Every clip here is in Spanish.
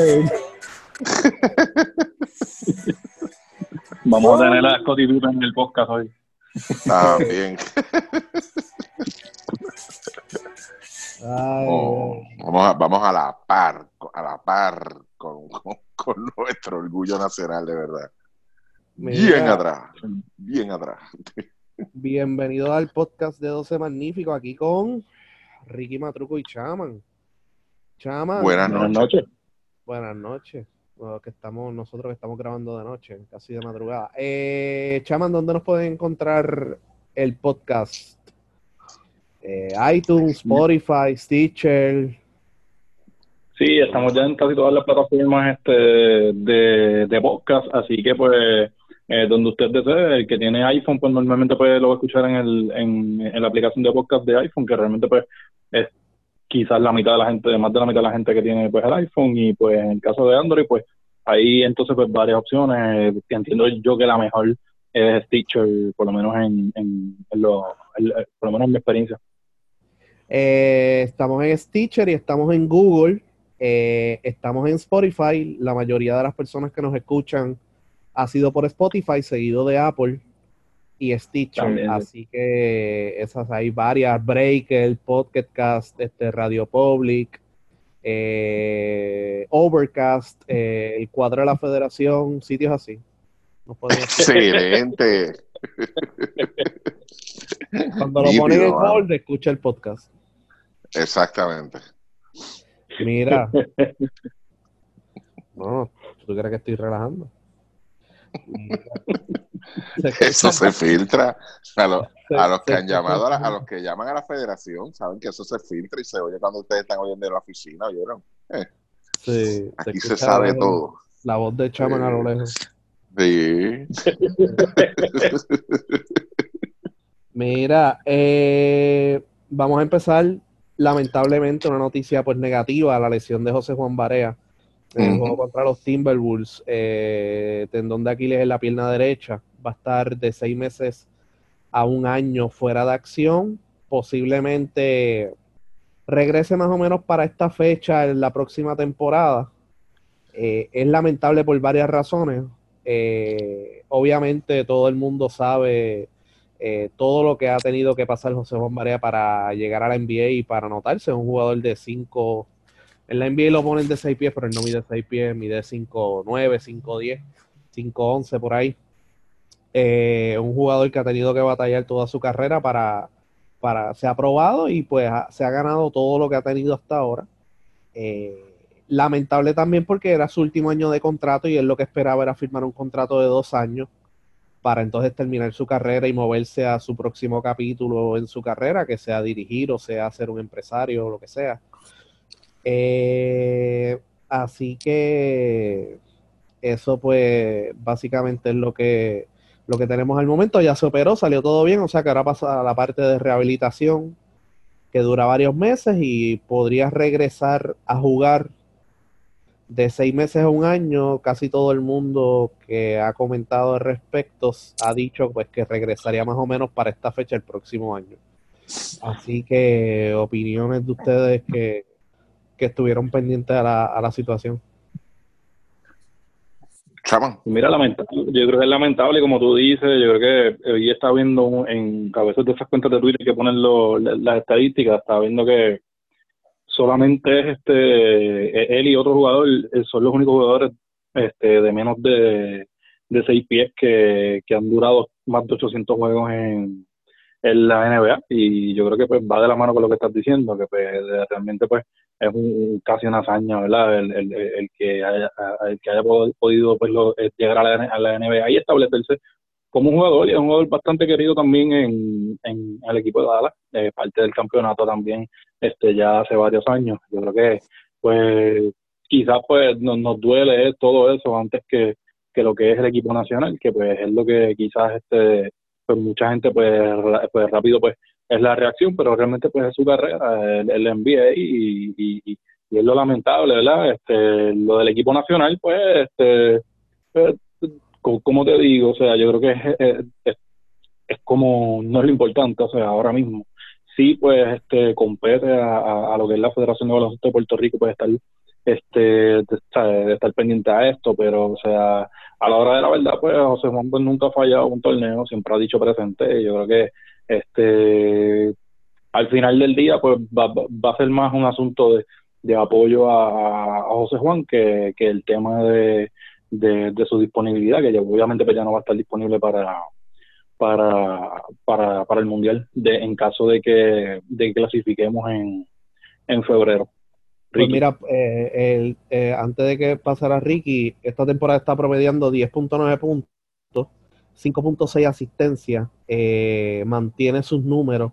Vamos a tener a Scotty Pippen en el podcast hoy. También. Ay, Oh, vamos, a, vamos a la par, a la par con, con- con nuestro orgullo nacional, de verdad. mira, Bien atrás, bien atrás. Bienvenido al podcast de 12 Magníficos, aquí con Ricky Matruco y Chaman. Chaman, Buenas Buenas noches. Buenas noches. Bueno, que estamos, nosotros que estamos grabando de noche, casi de madrugada. Eh, Chaman, ¿dónde nos pueden encontrar el podcast? Eh, iTunes, Spotify, Stitcher. Sí, estamos ya en casi todas las plataformas este, de, de podcast, así que pues eh, donde usted desee, el que tiene iPhone pues normalmente pues lo va a escuchar en, el, en, en la aplicación de podcast de iPhone, que realmente pues es quizás la mitad de la gente, más de la mitad de la gente que tiene pues el iPhone y pues en el caso de Android pues ahí entonces pues varias opciones, entiendo yo que la mejor es Stitcher, por lo menos en, en, lo, por lo menos en mi experiencia. Eh, estamos en Stitcher y estamos en Google. Eh, estamos en Spotify. La mayoría de las personas que nos escuchan ha sido por Spotify, seguido de Apple y Stitcher. También. Así que esas hay varias. Breaker, Podcast, este, Radio Public, eh, Overcast, eh, el cuadro de la Federación, sitios así. Pueden- Excelente. Cuando lo ponen en hold, escucha el podcast. Exactamente. Mira. No, ¿tú crees que estoy relajando? Mira. Eso se filtra. A, los- se- a los que han llamado, a, la- a los que llaman a la federación, saben que eso se filtra y se oye cuando ustedes están oyendo en la oficina, ¿oyeron? sí, Aquí se sabe todo. La voz de Chaman a lo lejos. Sí. Mira, eh, vamos a empezar. Lamentablemente, una noticia pues negativa, la lesión de José Juan Barea en el juego contra los Timberwolves, eh, tendón de Aquiles en la pierna derecha, va a estar de seis meses a un año fuera de acción, posiblemente regrese más o menos para esta fecha en la próxima temporada. Eh, es lamentable por varias razones. Eh, obviamente todo el mundo sabe eh, todo lo que ha tenido que pasar José Juan Barea para llegar a la NBA y para anotarse. Es un jugador de 5. En la NBA lo ponen de 6 pies, pero él no mide 6 pies, mide 5'9, 5'10, 5'11 por ahí. Eh, un jugador que ha tenido que batallar toda su carrera para, para se ha probado y pues ha- se ha ganado todo lo que ha tenido hasta ahora. Eh, lamentable también porque era su último año de contrato y él lo que esperaba era firmar un contrato de dos años para entonces terminar su carrera y moverse a su próximo capítulo en su carrera, que sea dirigir o sea ser un empresario o lo que sea. Eh, así que eso pues básicamente es lo que, lo que tenemos al momento. Ya se operó, salió todo bien, o sea que ahora pasa la parte de rehabilitación que dura varios meses y podría regresar a jugar de seis meses a un año, casi todo el mundo que ha comentado al respecto ha dicho pues que regresaría más o menos para esta fecha el próximo año. Así que opiniones de ustedes que, que estuvieron pendientes a la, a la situación. Chaman. Y Mira, lamentable, yo creo que es lamentable, como tú dices, yo creo que hoy estaba viendo en a veces de esas cuentas de Twitter que ponen lo- las estadísticas, estaba viendo que solamente es este e- él y otro jugador eh, son los únicos jugadores este de menos de, de seis pies que, que han durado más de 800 juegos en, en la NBA y yo creo que pues va de la mano con lo que estás diciendo, que pues realmente pues es un, casi una hazaña, ¿verdad? El, el, que haya, el que haya pod- podido pues, eh, llegar a la, a la NBA y establecerse como un jugador y es un jugador bastante querido también en, en el equipo de Dallas, eh, parte del campeonato también este ya hace varios años. Yo creo que pues quizás pues nos, nos duele todo eso antes que, que lo que es el equipo nacional, que pues es lo que quizás este pues mucha gente pues, pues rápido pues es la reacción, pero realmente pues es su carrera, el, el NBA y, y, y, es lo lamentable, ¿verdad? Este, lo del equipo nacional, pues, este, pues, co- como te digo, o sea, yo creo que es, es, como, no es lo importante, o sea, ahora mismo. Sí, pues, este, compete a, a- a lo que es la Federación de Baloncesto de Puerto Rico, pues, estar este de, estar pendiente a esto, pero o sea, a la hora de la verdad, pues José Juan nunca ha fallado un torneo, siempre ha dicho presente, yo creo que este al final del día pues va, a ser más un asunto de, apoyo a, José Juan que, el tema de, su disponibilidad, que obviamente pues ya no va a estar disponible para el mundial de, en caso de que, clasifiquemos en febrero. Pues mira, eh, eh, antes de que pasara Ricky, esta temporada está promediando 10.9 puntos, 5.6 asistencias, eh, mantiene sus números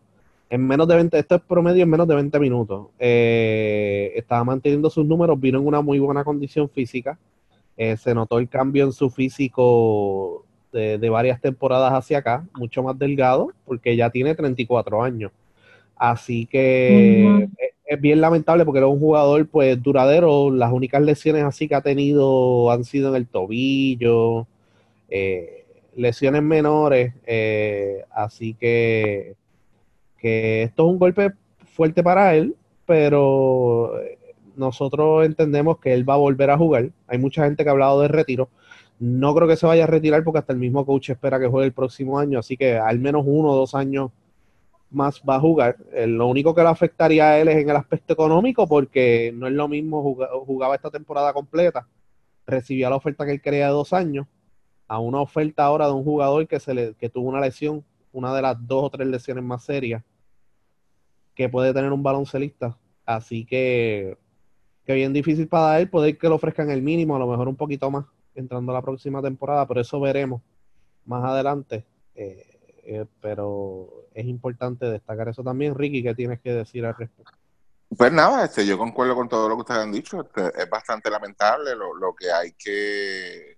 en menos de 20, esto es promedio en menos de 20 minutos. estaba manteniendo sus números, vino en una muy buena condición física. se notó el cambio en su físico de, de, varias temporadas hacia acá, mucho más delgado, porque ya tiene 34 años. Así que es, bien lamentable porque era un jugador pues duradero. Las únicas lesiones así que ha tenido han sido en el tobillo, eh, lesiones menores. Eh, así que, que esto es un golpe fuerte para él, pero nosotros entendemos que él va a volver a jugar. Hay mucha gente que ha hablado de retiro. No creo que se vaya a retirar porque hasta el mismo coach espera que juegue el próximo año, así que al menos uno o dos años más va a jugar. Eh, lo único que le afectaría a él es en el aspecto económico, porque no es lo mismo jugaba esta temporada completa, recibía la oferta que él quería de dos años, a una oferta ahora de un jugador que se le, que tuvo una lesión, una de las dos o tres lesiones más serias que puede tener un baloncelista. Así que, que bien difícil para él poder que le ofrezcan el mínimo, a lo mejor un poquito más entrando a la próxima temporada, pero eso veremos más adelante. Eh, eh, pero es importante destacar eso también. Ricky, ¿qué tienes que decir al respecto? Pues nada, este, yo concuerdo con todo lo que ustedes han dicho. Este, es bastante lamentable lo, que hay que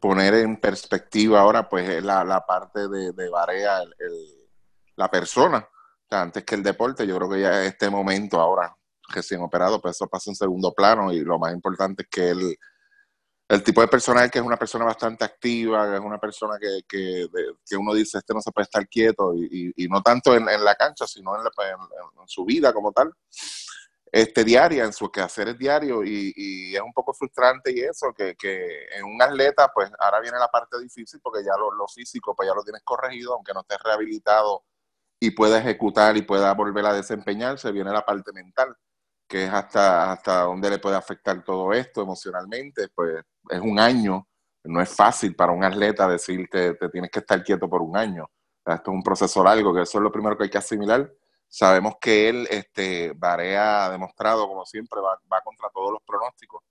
poner en perspectiva ahora, pues es la, parte de, de Barea, el, la persona, antes que el deporte. Yo creo que ya este momento ahora, recién operado, pues eso pasa en segundo plano y lo más importante es que él el tipo de personaje que es una persona bastante activa, que es una persona que, que, que uno dice, este no se puede estar quieto, y, y, no tanto en, en, la cancha, sino en, en, su vida como tal, este, diaria, en sus quehaceres diarios, y, y es un poco frustrante y eso, que, que, en un atleta, pues ahora viene la parte difícil, porque ya lo, lo físico, pues ya lo tienes corregido, aunque no estés rehabilitado y pueda ejecutar y pueda volver a desempeñarse, viene la parte mental que es hasta, hasta dónde le puede afectar todo esto emocionalmente, pues es un año, no es fácil para un atleta decir que te tienes que estar quieto por un año. esto es un proceso largo, que eso es lo primero que hay que asimilar. Sabemos que él, este, ha demostrado, como siempre, va, va contra todos los pronósticos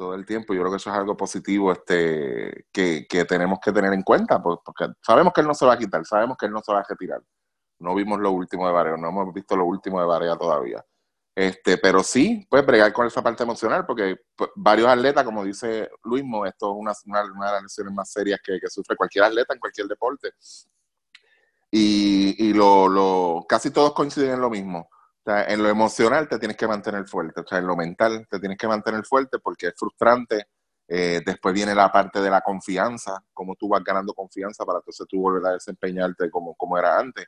todo el tiempo. Yo creo que eso es algo positivo este, que, que tenemos que tener en cuenta, pues, porque sabemos que él no se va a quitar, sabemos que él no se va a retirar. No vimos lo último de Barea, no hemos visto lo último de Barea todavía. Este, pero sí, pues bregar con esa parte emocional, porque pues, varios atletas, como dice Luismo, esto es una, de las lesiones más serias que, sufre cualquier atleta en cualquier deporte. Y, lo, casi todos coinciden en lo mismo. O sea, en lo emocional te tienes que mantener fuerte, o sea, en lo mental te tienes que mantener fuerte porque es frustrante. Eh, después viene la parte de la confianza, cómo tú vas ganando confianza para entonces tú volver a desempeñarte como, como era antes.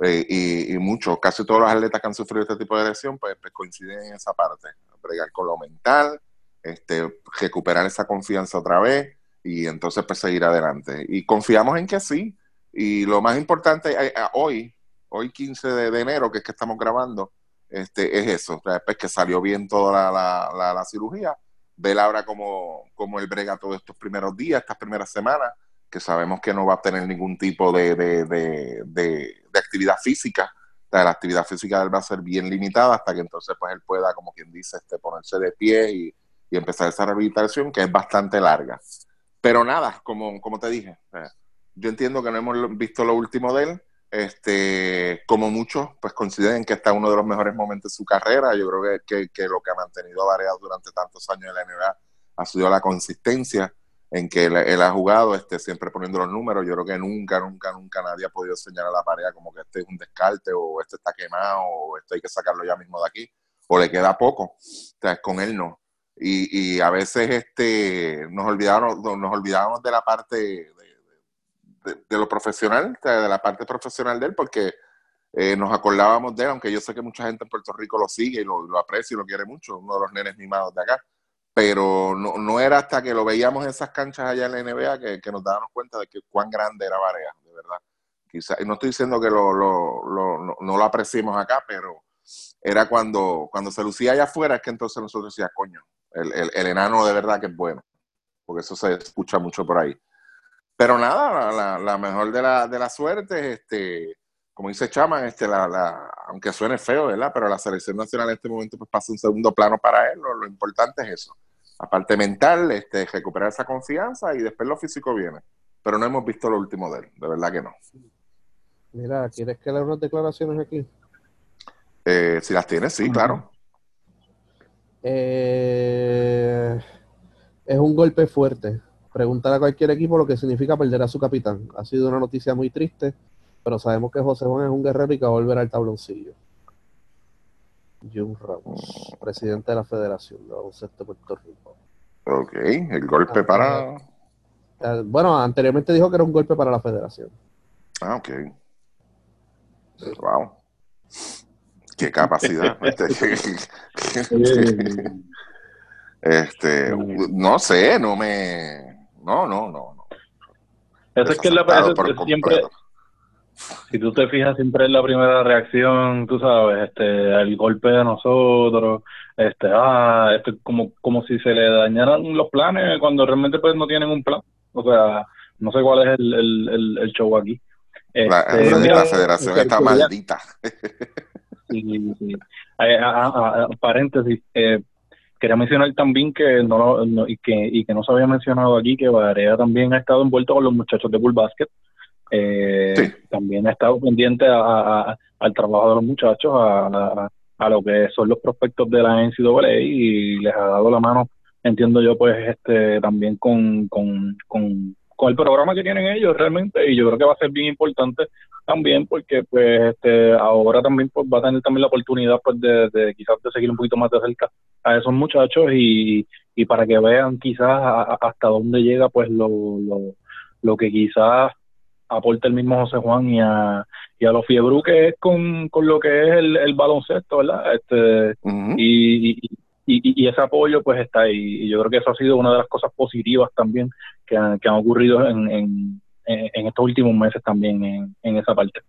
Eh, y, y muchos, casi todos los atletas que han sufrido este tipo de lesión, pues, pues, coinciden en esa parte, bregar con lo mental, este, recuperar esa confianza otra vez y entonces pues seguir adelante. Y confiamos en que sí. Y lo más importante eh, eh, hoy, hoy 15 de, enero, que es que estamos grabando, este, es eso, pues, que salió bien toda la, la, la, cirugía, ver ahora como, como él brega todos estos primeros días, estas primeras semanas, que sabemos que no va a tener ningún tipo de, de, actividad física. la actividad física de él va a ser bien limitada hasta que entonces pues él pueda, como quien dice, este, ponerse de pie y, empezar esa rehabilitación que es bastante larga. Pero nada, como, como te dije, yo entiendo que no hemos visto lo último de él. Este, como muchos, pues consideren que está uno de los mejores momentos de su carrera. Yo creo que, que, lo que ha mantenido variado durante tantos años en la NBA ha sido la consistencia en que él, ha jugado, este, siempre poniendo los números. Yo creo que nunca, nunca, nunca nadie ha podido señalar a la pareja como que este es un descarte o este está quemado o esto hay que sacarlo ya mismo de aquí o le queda poco. O sea, con él no. Y, y a veces este, nos, olvidamos, nos olvidamos de la parte de, de, lo profesional, de la parte profesional de él, porque eh, nos acordábamos de él, aunque yo sé que mucha gente en Puerto Rico lo sigue y lo, lo aprecia y lo quiere mucho, uno de los nenes mimados de acá. Pero no, no era hasta que lo veíamos en esas canchas allá en la NBA que, que nos dábamos cuenta de que cuán grande era Varea, de verdad. Quizá, y no estoy diciendo que lo, lo, lo, no, lo apreciemos acá, pero era cuando, cuando se lucía allá afuera, es que entonces nosotros decíamos, coño, el, el, el, enano de verdad que es bueno, porque eso se escucha mucho por ahí. Pero nada, la, la mejor de la, de la suerte, este, como dice Chama, este, la, la, aunque suene feo, ¿verdad? Pero la selección nacional en este momento pues, pasa un segundo plano para él, lo importante es eso. La parte mental, este, recuperar esa confianza y después lo físico viene. Pero no hemos visto lo último de él, de verdad que no. Mira, ¿quieres que le unas declaraciones aquí? Eh, si las tienes, sí, claro. Eh, es un golpe fuerte. Preguntar a cualquier equipo lo que significa perder a su capitán. Ha sido una noticia muy triste, pero sabemos que José Juan es un guerrero y que va a volver al tabloncillo. Jun Ramos, presidente de la Federación de Baloncesto de Puerto Rico. Ok, el golpe ah, para... Eh, bueno, anteriormente dijo que era un golpe para la Federación. Ah, ok. Wow. Qué capacidad. este, no sé, no me. No, no, no. no. Eso es que la es siempre. Si tú te fijas, siempre es la primera reacción, tú sabes, este, el golpe de nosotros, este, ah, este, como, como si se le dañaran los planes cuando realmente pues no tienen un plan. O sea, no sé cuál es el, el, el, show aquí. la, este, la federación está maldita. Sí, sí. Eh, a, a, a, paréntesis, eh, quería mencionar también que no, no, y que y que no se había mencionado aquí que Barea también ha estado envuelto con los muchachos de Bull Basket. Eh, sí. También ha estado pendiente a, al trabajo de los muchachos, a, a, lo que son los prospectos de la NCAA y les ha dado la mano, entiendo yo, pues este también con, con, con con el programa que tienen ellos realmente y yo creo que va a ser bien importante también porque pues este ahora también pues va a tener también la oportunidad pues de, de quizás de seguir un poquito más de cerca a esos muchachos y, y para que vean quizás a hasta dónde llega pues lo, lo, lo que quizás aporta el mismo José Juan y a, y a los Fiebru que es con, con lo que es el, el baloncesto, ¿verdad? Este, uh -huh. y, y, y, y, ese apoyo pues está ahí. Y yo creo que eso ha sido una de las cosas positivas también que han, que han ocurrido en, en, en, estos últimos meses también en, en esa parte.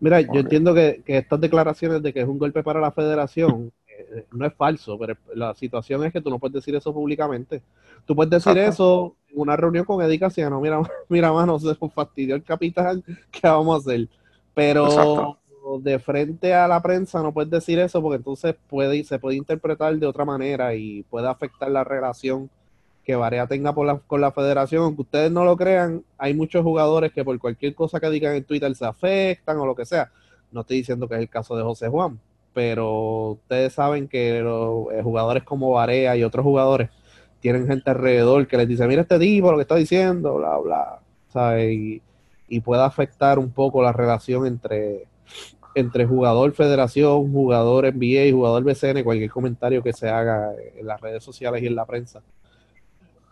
Mira, yo entiendo que, que, estas declaraciones de que es un golpe para la federación eh, no es falso, pero la situación es que tú no puedes decir eso públicamente. Tú puedes decir eso una reunión con Eddie Casiano, mira, mira, mano, se fastidió el capitán, ¿qué vamos a hacer? Pero Exacto de frente a la prensa no puedes decir eso porque entonces puede se puede interpretar de otra manera y puede afectar la relación que Varea tenga por la, con la federación. Aunque ustedes no lo crean, hay muchos jugadores que por cualquier cosa que digan en Twitter se afectan o lo que sea. No estoy diciendo que es el caso de José Juan, pero ustedes saben que los eh, jugadores como Varea y otros jugadores tienen gente alrededor que les dice, mira este tipo lo que está diciendo, bla, bla, ¿sabes? Y, y puede afectar un poco la relación entre entre jugador federación, jugador NBA y jugador BCN, cualquier comentario que se haga en las redes sociales y en la prensa.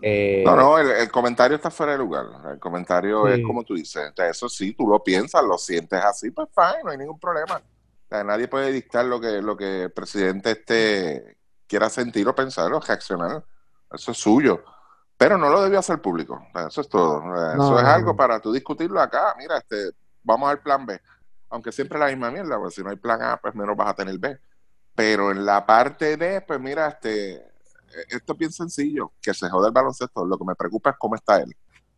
Eh, no, no, el, el, comentario está fuera de lugar. El comentario sí. es como tú dices. Eso sí, tú lo piensas, lo sientes así, pues fine, no hay ningún problema. O sea, nadie puede dictar lo que, lo que el presidente este quiera sentir o pensar o reaccionar. Eso es suyo. Pero no lo debió hacer público. Eso es todo. Eso no, es algo para tú discutirlo acá. Mira, este, vamos al plan B aunque siempre la misma mierda, porque si no hay plan A, pues menos vas a tener B. Pero en la parte D, pues mira, este, esto es bien sencillo, que se jode el baloncesto, lo que me preocupa es cómo está él.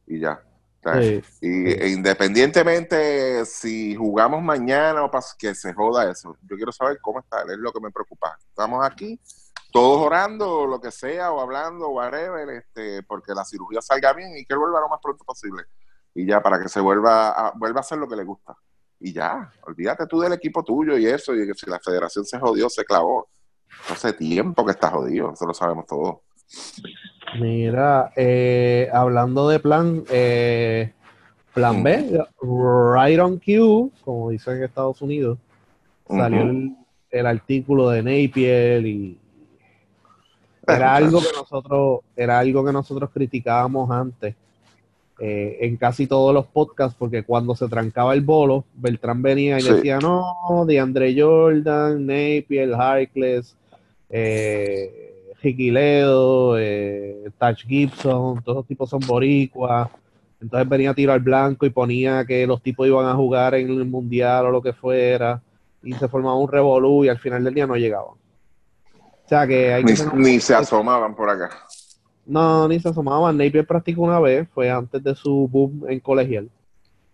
Y ya. Sí, y sí. E independientemente si jugamos mañana o que se joda eso, yo quiero saber cómo está él, es lo que me preocupa. Estamos aquí, todos orando, o lo que sea, o hablando, o whatever, este, porque la cirugía salga bien y que él vuelva lo más pronto posible. Y ya, para que se vuelva a, vuelva a hacer lo que le gusta y ya, olvídate tú del equipo tuyo y eso, y que si la federación se jodió, se clavó. Hace tiempo que está jodido, eso lo sabemos todos. Mira, eh, hablando de plan, eh, plan B, right on cue, como dicen en Estados Unidos, salió uh -huh. el, el, artículo de Napier y era algo que nosotros, era algo que nosotros criticábamos antes eh, en casi todos los podcasts, porque cuando se trancaba el bolo, Beltrán venía y decía, no, de Andre Jordan, Napier, Harkless, eh, Ledo, eh, Touch Gibson, todos los tipos son boricuas. Entonces venía a tiro al blanco y ponía que los tipos iban a jugar en el mundial o lo que fuera, y se formaba un revolú y al final del día no llegaban. O sea que hay ni se asomaban por acá. No, ni se asomaban. Napier practicó una vez, fue antes de su boom en colegial.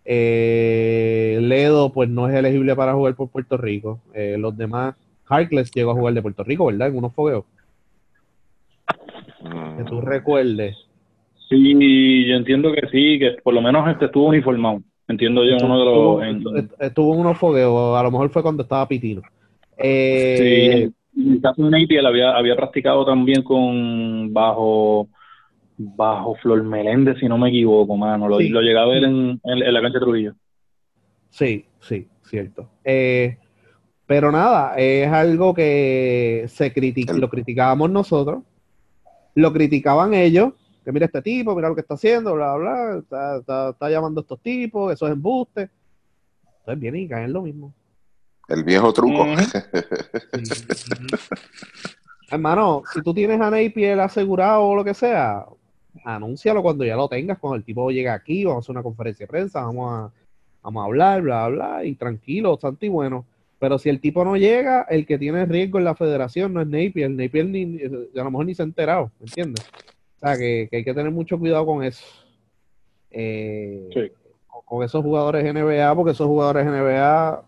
Eh, Ledo, pues no es elegible para jugar por Puerto Rico. Eh, los demás, Harkless llegó a jugar de Puerto Rico, ¿verdad? En unos fogueos. Que tú mm. recuerdes. Sí, yo entiendo que sí, que por lo menos este estuvo uniformado. Entiendo yo uno de los. Estuvo, en unos fogueos, a lo mejor fue cuando estaba Pitino. Eh, sí en el caso de Napier había, había practicado también con bajo bajo Flor Meléndez, si no me equivoco, mano. Lo, lo llegué a ver en, la cancha de Trujillo. Sí, sí, cierto. Eh, pero nada, es algo que se critica, lo criticábamos nosotros, lo criticaban ellos, que mira este tipo, mira lo que está haciendo, bla, bla, está, está, llamando a estos tipos, eso es embuste. Entonces vienen y caen lo mismo. El viejo truco. Hermano, si tú tienes a Napier asegurado o lo que sea, anúncialo cuando ya lo tengas, cuando el tipo llegue aquí, vamos a hacer una conferencia de prensa, vamos a, vamos a hablar, bla, bla, y tranquilo, santo y bueno. Pero si el tipo no llega, el que tiene riesgo en la federación no es Napier. Napier ni, a lo mejor ni se ha enterado, ¿me entiendes? O sea, que, hay que tener mucho cuidado con eso. Eh, con esos jugadores NBA, porque esos jugadores NBA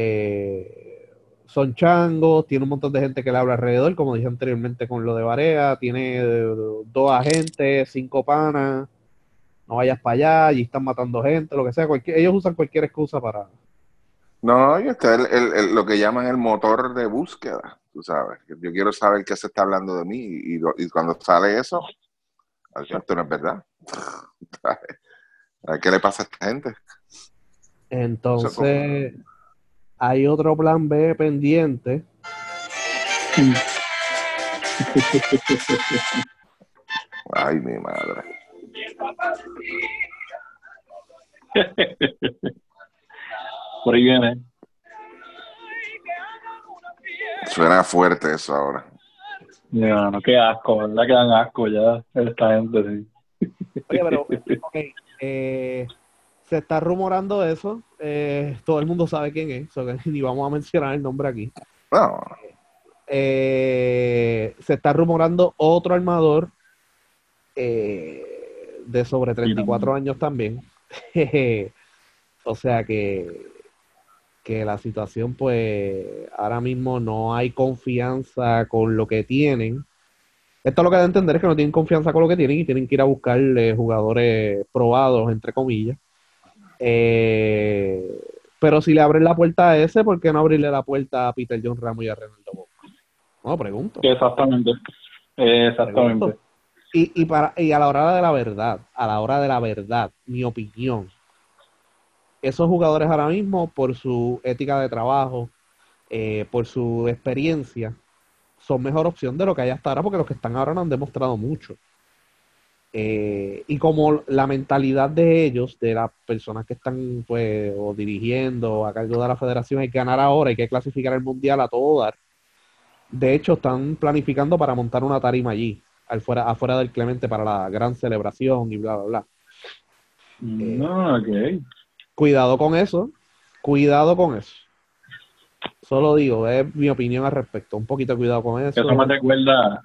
eh, son changos, tiene un montón de gente que le habla alrededor, como dije anteriormente con lo de Barea, tiene dos agentes, cinco panas, no vayas para allá, allí están matando gente, lo que sea, ellos usan cualquier excusa para... No, y está el, lo que llaman el motor de búsqueda, tú sabes, yo quiero saber qué se está hablando de mí y, cuando sale eso, esto no es verdad. ¿Qué le pasa a esta gente? Entonces, hay otro plan B pendiente. Ay, mi madre. Por ahí viene. Suena fuerte eso ahora. No, no, qué asco, ¿verdad? Que dan asco ya esta gente, sí. Oye, pero, ok, eh, se está rumorando eso. Eh, todo el mundo sabe quién es, ni vamos a mencionar el nombre aquí. Eh, se está rumorando otro armador eh, de sobre 34 años también. o sea que, que la situación, pues, ahora mismo no hay confianza con lo que tienen. Esto lo que da a entender es que no tienen confianza con lo que tienen y tienen que ir a buscar jugadores probados, entre comillas eh, pero si le abren la puerta a ese, ¿por qué no abrirle la puerta a Peter John Ramos y a Renaldo Boca? No, pregunto. Exactamente. Exactamente. Y, y, para, y a la hora de la verdad, a la hora de la verdad, mi opinión, esos jugadores ahora mismo, por su ética de trabajo, eh, por su experiencia, son mejor opción de lo que hay hasta ahora, porque los que están ahora no han demostrado mucho. Eh, y como la mentalidad de ellos, de las personas que están pues o dirigiendo a cargo de la federación, hay que ganar ahora, hay que clasificar el mundial a todo dar. De hecho, están planificando para montar una tarima allí, afuera, afuera del Clemente para la gran celebración y bla, bla, bla. No, eh, Cuidado con eso, cuidado con eso. Solo digo, es mi opinión al respecto. Un poquito de cuidado con eso. Eso me recuerda,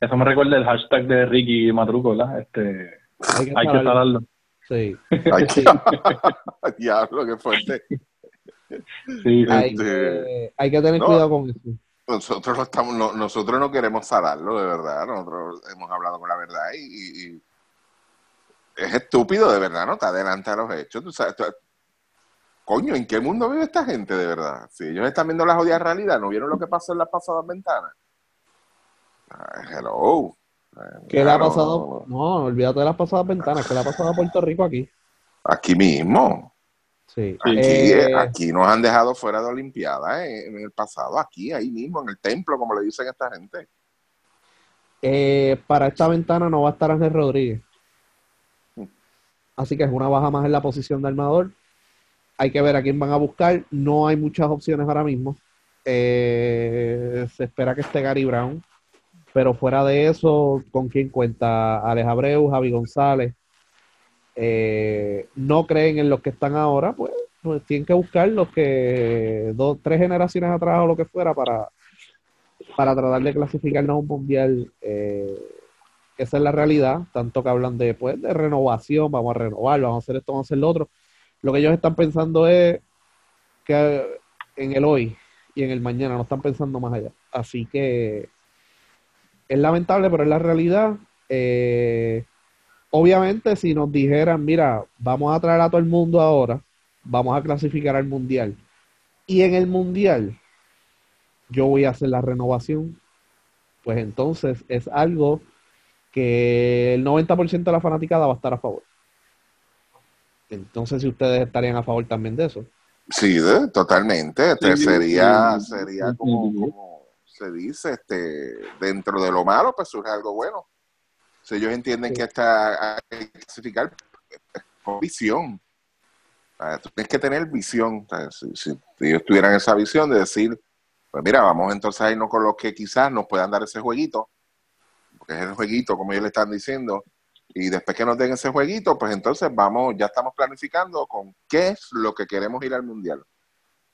eso me recuerda el hashtag de Ricky Matruco, ¿verdad? Este, hay que, hay Sí. Hay que... Diablo, qué fuerte. Sí, hay, que, hay que tener cuidado con eso. Nosotros, no estamos, no, nosotros no queremos salarlo, de verdad. Nosotros hemos hablado con la verdad y, y, es estúpido, de verdad, ¿no? Te adelanta a los hechos. Tú sabes, coño, ¿en qué mundo vive esta gente, de verdad? Si ellos están viendo la jodida realidad, ¿no vieron lo que pasó en las pasadas ventanas? Hello. ¿Qué le ha pasado? No, olvídate de las pasadas ventanas. ¿Qué le ha pasado a Puerto Rico aquí? Aquí mismo. Sí. Aquí, eh, aquí nos han dejado fuera de Olimpiada eh, en el pasado, aquí, ahí mismo, en el templo, como le dicen a esta gente. Eh, para esta ventana no va a estar Ángel Rodríguez. Así que es una baja más en la posición de armador. Hay que ver a quién van a buscar. No hay muchas opciones ahora mismo. Eh, se espera que esté Gary Brown. Pero fuera de eso, ¿con quién cuenta? Alex Abreu, Javi González. Eh, no creen en los que están ahora, pues, pues, tienen que buscar los que dos, tres generaciones atrás o lo que fuera para, para tratar de clasificarnos a un mundial. Eh, esa es la realidad, tanto que hablan de, pues, de renovación, vamos a renovar, vamos a hacer esto, vamos a hacer lo otro. Lo que ellos están pensando es que en el hoy y en el mañana, no están pensando más allá. Así que es lamentable, pero es la realidad. Eh, obviamente, si nos dijeran, mira, vamos a traer a todo el mundo ahora, vamos a clasificar al mundial. Y en el mundial, yo voy a hacer la renovación. Pues entonces es algo que el 90% de la fanaticada va a estar a favor. Entonces, si ustedes estarían a favor también de eso. Sí, totalmente. Este sería, sería como, se dice, este, dentro de lo malo, pues surge algo bueno. Si ellos entienden que está hay que clasificar con visión. Tú tienes que tener visión. Si, si, ellos tuvieran esa visión de decir, pues mira, vamos entonces a irnos con los que quizás nos puedan dar ese jueguito, porque es el jueguito, como ellos le están diciendo, y después que nos den ese jueguito, pues entonces vamos, ya estamos planificando con qué es lo que queremos ir al mundial.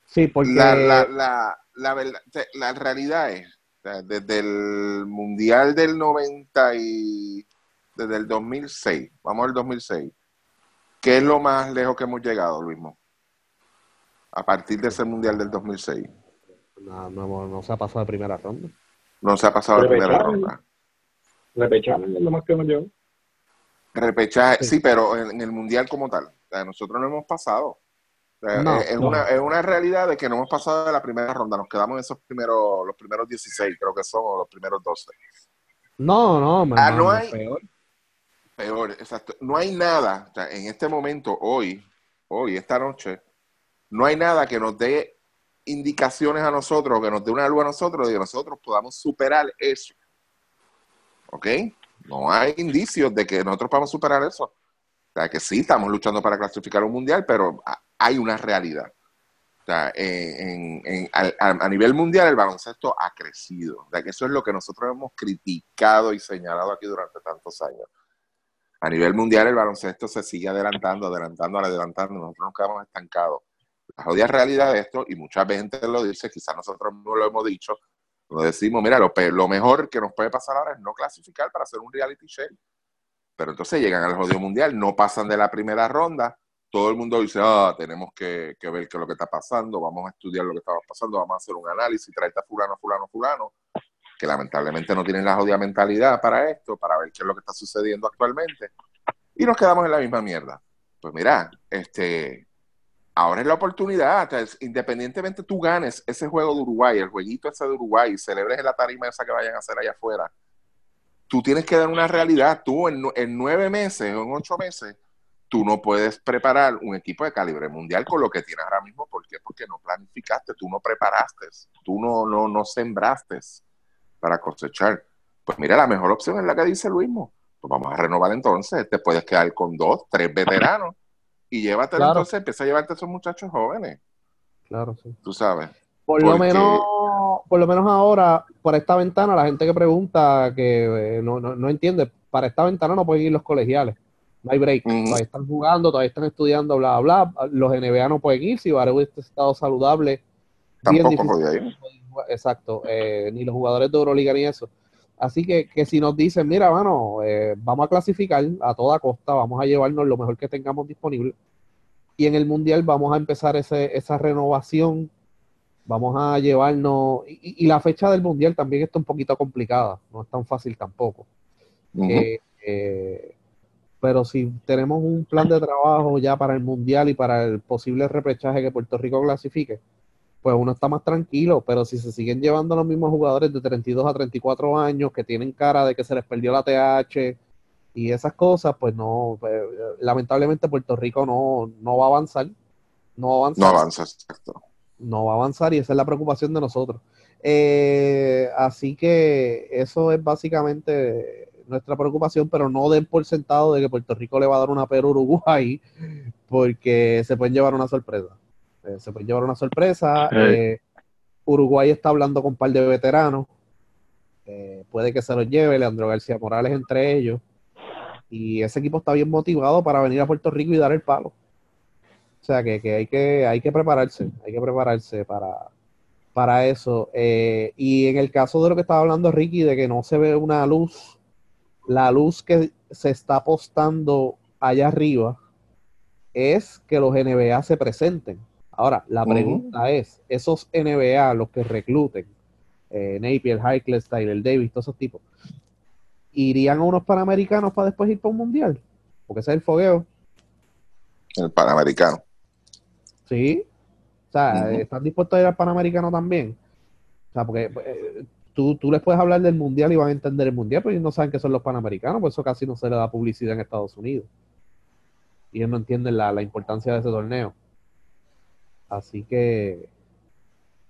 Sí, porque la, la, la, la, la realidad es, desde el mundial del 90 y desde el 2006, vamos al 2006, ¿qué es lo más lejos que hemos llegado, Luismo? A partir de ese mundial del 2006. No, no, no se ha pasado de primera ronda. No se ha pasado de primera ronda. Repechaje es lo más que hemos llegado. Repechaje, sí. pero en, el mundial como tal. nosotros no hemos pasado. Es, Una, es una realidad de que no hemos pasado de la primera ronda. Nos quedamos en esos primeros, los primeros 16, creo que son, o los primeros 12. No, no, ah, no hay, peor. Peor, exacto. No hay nada, en este momento, hoy, hoy, esta noche, no hay nada que nos dé indicaciones a nosotros, que nos dé una luz a nosotros, de que nosotros podamos superar eso. ¿Ok? No hay indicios de que nosotros podamos superar eso. O sea, que sí, estamos luchando para clasificar un mundial, pero hay una realidad. O sea, en, a, nivel mundial el baloncesto ha crecido. O sea, que eso es lo que nosotros hemos criticado y señalado aquí durante tantos años. A nivel mundial el baloncesto se sigue adelantando, adelantando, adelantando. Nosotros nos quedamos estancados. La jodida realidad de esto, y mucha gente lo dice, quizás nosotros no lo hemos dicho, lo decimos, mira, lo, lo, mejor que nos puede pasar ahora es no clasificar para hacer un reality show. Pero entonces llegan al jodido mundial, no pasan de la primera ronda, todo el mundo dice, ah, tenemos que, ver qué es lo que está pasando, vamos a estudiar lo que está pasando, vamos a hacer un análisis, trae a fulano, fulano, fulano, que lamentablemente no tienen la jodida mentalidad para esto, para ver qué es lo que está sucediendo actualmente. Y nos quedamos en la misma mierda. Pues mira, este, ahora es la oportunidad. independientemente tú ganes ese juego de Uruguay, el jueguito ese de Uruguay, celebres la tarima esa que vayan a hacer allá afuera, tú tienes que dar una realidad. Tú en, nueve meses o en ocho meses, tú no puedes preparar un equipo de calibre mundial con lo que tienes ahora mismo. ¿Por qué? Porque no planificaste, tú no preparaste, tú no, no, no sembraste para cosechar. Pues mira, la mejor opción es la que dice Luismo. Pues vamos a renovar entonces. Te puedes quedar con dos, tres veteranos y llévate entonces, empieza a llevarte a esos muchachos jóvenes. Claro, sí. Tú sabes. Por lo menos, por lo menos ahora, por esta ventana, la gente que pregunta que eh, no, no, no, entiende, para esta ventana no pueden ir los colegiales. No hay break. Todavía están jugando, todavía están estudiando, bla, bla, bla. Los NBA no pueden ir si Barrio está estado saludable. Tampoco podía ir. Exacto. Eh, ni los jugadores de Euroliga ni eso. Así que, que si nos dicen, mira, mano, eh, vamos a clasificar a toda costa, vamos a llevarnos lo mejor que tengamos disponible. Y en el Mundial vamos a empezar ese, esa renovación, vamos a llevarnos... Y, la fecha del Mundial también está un poquito complicada, no es tan fácil tampoco. Eh, eh, pero si tenemos un plan de trabajo ya para el Mundial y para el posible repechaje que Puerto Rico clasifique, pues uno está más tranquilo, pero si se siguen llevando los mismos jugadores de 32 a 34 años que tienen cara de que se les perdió la TH y esas cosas, pues no, pues, lamentablemente Puerto Rico no, no va a avanzar. No va a avanzar. No avanza, exacto. No va a avanzar y esa es la preocupación de nosotros. Eh, así que eso es básicamente nuestra preocupación, pero no den por sentado de que Puerto Rico le va a dar una pera a Uruguay, porque se pueden llevar una sorpresa. Eh, se pueden llevar una sorpresa. Eh, Uruguay está hablando con un par de veteranos. puede que se los lleve, Leandro García Morales entre ellos. Y ese equipo está bien motivado para venir a Puerto Rico y dar el palo. O sea que, que hay que hay que prepararse, hay que prepararse para, para eso. Eh, y en el caso de lo que estaba hablando Ricky, de que no se ve una luz, la luz que se está apostando allá arriba es que los NBA se presenten. Ahora, la pregunta es, esos NBA, los que recluten, eh, Napier, Heikless, Tyler Davis, todos esos tipos, ¿irían a unos panamericanos para después ir para un mundial? Porque ese es el fogueo. El panamericano. Sí, o sea, ¿están dispuestos a ir al Panamericano también? O sea, porque eh, tú, tú les puedes hablar del Mundial y van a entender el Mundial, pero ellos no saben qué son los Panamericanos, por eso casi no se le da publicidad en Estados Unidos. Y ellos no entienden la, importancia de ese torneo. Así que,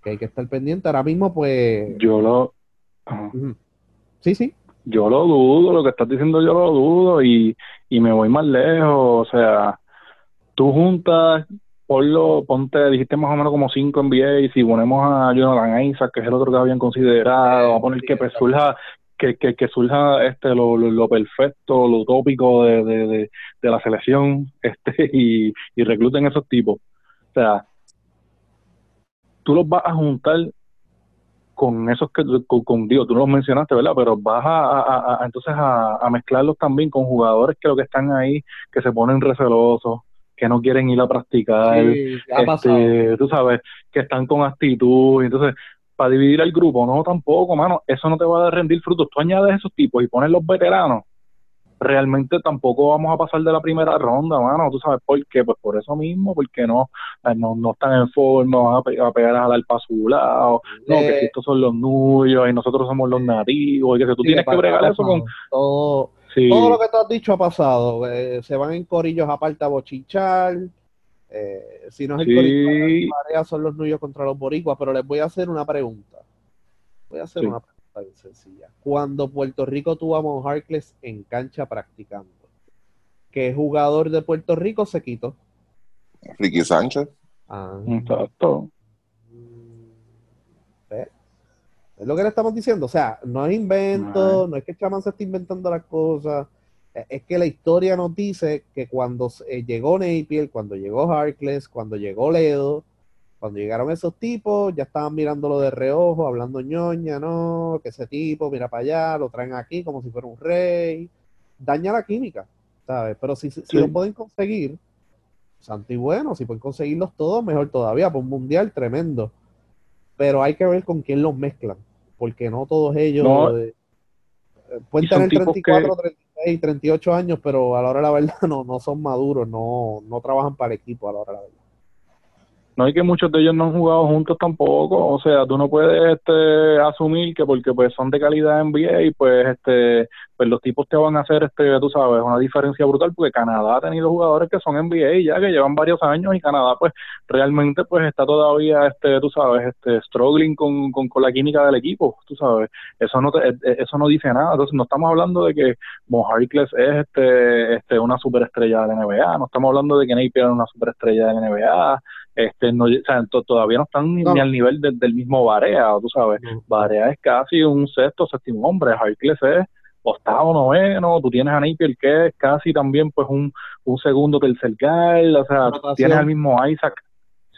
que hay que estar pendiente. Ahora mismo, pues... Yo lo... Sí, sí. Yo lo dudo, lo que estás diciendo yo lo dudo y, y me voy más lejos. O sea, tú juntas ponlo, ponte, dijiste más o menos como cinco NBA, y si ponemos a Jonathan Isaac, que es el otro que habían considerado, a poner que pues, surja, que, que, que surja este lo, lo, perfecto, lo utópico de, de, de, la selección, este, y, y recluten esos tipos. O sea, tú los vas a juntar con esos que con, con Dios, tú no los mencionaste, ¿verdad? Pero vas a, a, entonces a, a, mezclarlos también con jugadores que lo que están ahí, que se ponen recelosos, que no quieren ir a practicar, este, tú sabes, que están con actitud, entonces para dividir el grupo, no tampoco, mano, eso no te va a rendir frutos. Tú añades esos tipos y pones los veteranos, realmente tampoco vamos a pasar de la primera ronda, mano. ¿Tú sabes por qué? Pues por eso mismo, porque no eh, no, no están en forma, van a, pegar a jalar para su lado, no, que si eh, estos son los nuyos y nosotros somos los nativos, y que tú tienes que bregar eso con... Todo, todo lo que tú has dicho ha pasado. Eh, se van en corillos aparte a bochichar. Eh, si no es el corillo, marea son los nuyos contra los boricuas. Pero les voy a hacer una pregunta. Voy a hacer una pregunta bien sencilla. Cuando Puerto Rico tuvo a Mon Harkless en cancha practicando, ¿qué jugador de Puerto Rico se quitó? Ricky Sánchez. Ah. Exacto. Es lo que le estamos diciendo. O sea, no es invento, no, es que Chaman se esté inventando las cosas. E, es que la historia nos dice que cuando eh, llegó Napier, cuando llegó Harkless, cuando llegó Ledo, cuando llegaron esos tipos, ya estaban mirándolo de reojo, hablando ñoña, no, que ese tipo mira para allá, lo traen aquí como si fuera un rey. Daña la química, ¿sabes? Pero si, si lo pueden conseguir, santo y bueno, si pueden conseguirlos todos, mejor todavía, por un mundial tremendo. Pero hay que ver con quién los mezclan porque no todos ellos eh, pueden tener 34, 36, 38 años, pero a la hora de la verdad no, no son maduros, no, no trabajan para el equipo a la hora de la verdad. No hay que muchos de ellos no han jugado juntos tampoco, o sea, tú no puedes este, asumir que porque pues son de calidad NBA y pues este pues los tipos te van a hacer este tú sabes una diferencia brutal porque Canadá ha tenido jugadores que son NBA ya que llevan varios años y Canadá pues realmente pues está todavía este tú sabes este struggling con, con, con la química del equipo tú sabes. Eso no te, e, e, eso no dice nada. Entonces no estamos hablando de que Moharikles es este este una superestrella de la NBA no estamos hablando de que Napier es una superestrella de la NBA este no, o sea, todavía no están ni, al nivel del mismo Barea, tú sabes. Barea es casi un sexto, séptimo hombre, Harkless es octavo, noveno, tú tienes a Napier que es casi también pues un, un segundo, tercer guy, o sea, tienes al mismo Isaac.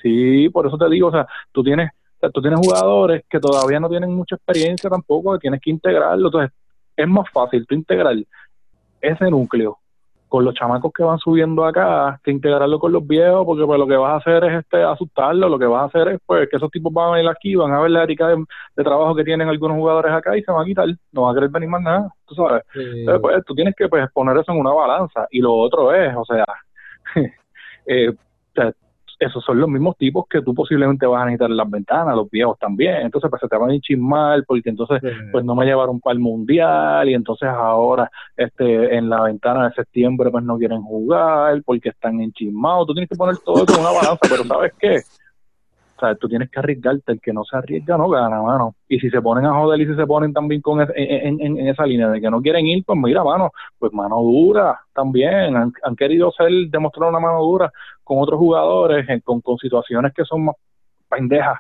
Sí, por eso te digo, o sea, tú tienes, tú tienes jugadores que todavía no tienen mucha experiencia tampoco, que tienes que integrarlo, entonces es más fácil tú integrar ese núcleo con los chamacos que van subiendo acá, que integrarlo con los viejos, porque pues lo que vas a hacer es este asustarlo, lo que vas a hacer es pues que esos tipos van a venir aquí, van a ver la ética de, trabajo que tienen algunos jugadores acá y se van a quitar, no van a querer venir más nada, tú sabes. Entonces, pues tú tienes que pues, poner eso en una balanza. Y lo otro es, o sea, eh, esos son los mismos tipos que tú posiblemente vas a necesitar en las ventanas, los viejos también. Entonces, pues se te van a enchismar porque entonces, pues no me llevaron para el mundial y entonces ahora, este, en la ventana de septiembre, pues no quieren jugar porque están enchismados. Tú tienes que poner todo eso en una balanza, pero ¿sabes qué? O sea, tú tienes que arriesgarte, el que no se arriesga no gana, mano. Y si se ponen a joder y si se ponen también con en, esa línea de que no quieren ir, pues mira, mano, pues mano dura también. Han, querido hacer, demostrar una mano dura con otros jugadores, con, con situaciones que son más pendejas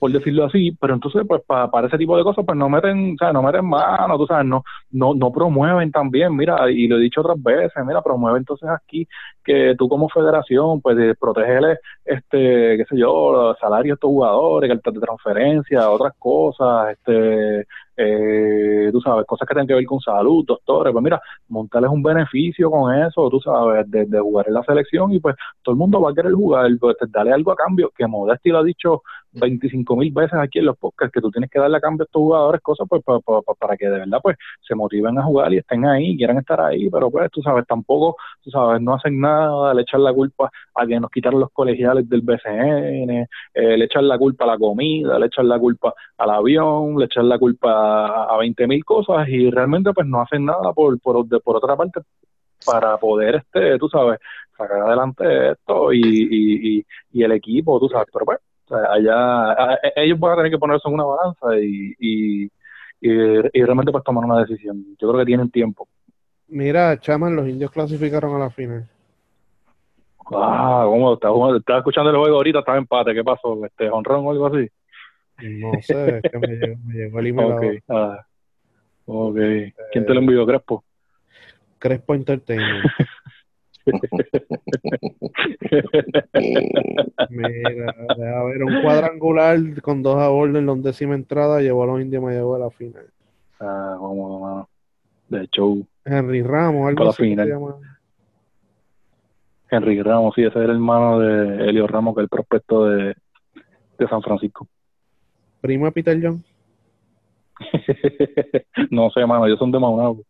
por decirlo así, pero entonces pues para, ese tipo de cosas pues no meten, o sea, no meten mano, tú sabes, no, no, no promueven también, mira, y lo he dicho otras veces, mira, promueve entonces aquí que tú como federación pues protegerle este, qué sé yo, salarios de estos jugadores, cartas de transferencia, otras cosas, este eh, tú sabes, cosas que tienen que ver con salud, doctores, pues mira, montarles un beneficio con eso, tú sabes, de, jugar en la selección y pues todo el mundo va a querer jugar, pues dale algo a cambio, que Modesti lo ha dicho 25 mil veces aquí en los podcasts, que tú tienes que darle a cambio a estos jugadores cosas pues para, que de verdad pues se motiven a jugar y estén ahí, quieran estar ahí, pero pues tú sabes, tampoco, tú sabes, no hacen nada, le echan la culpa a que nos quitaron los colegiales del BCN, eh, le echan la culpa a la comida, le echan la culpa al avión, le echan la culpa a, 20 mil cosas y realmente pues no hacen nada por, por, por otra parte para poder, este tú sabes, sacar adelante esto y, y, y, el equipo, tú sabes, pero pues allá e, ellos van a tener que ponerse en una balanza y, y, y, realmente pues tomar una decisión. Yo creo que tienen tiempo. Mira, Chaman, los indios clasificaron a la final. Ah, ¿cómo? Estaba, escuchando el juego ahorita, estaba empate. ¿Qué pasó? ¿Este honrón o algo así? No sé, es que me llegó, me llegó el email. Okay. Ah, ok. ¿Quién te lo envió, Crespo? Crespo Entertainment. Mira, a ver, un cuadrangular con dos a orden, la undécima entrada, llevó a los indios me llevó a la final. Ah, cómodo, mano. De show. Henry Ramos, algo Para así. Final. Henry Ramos, sí, ese es el hermano de Elio Ramos, que es el prospecto de, de San Francisco. ¿Primo de Peter John? no sé, hermano, ellos son de Maunabo.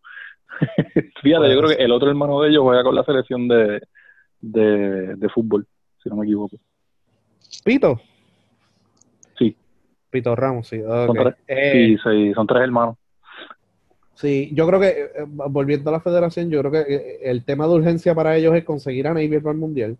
Fíjate, yo creo que el otro hermano de ellos juega con la selección de, de, de fútbol, si no me equivoco. ¿Pito? Sí. Pito Ramos, sí. Son tres, eh, sí, son tres hermanos. Sí, yo creo que, eh, volviendo a la federación, yo creo que eh, el tema de urgencia para ellos es conseguir a Napier para el Mundial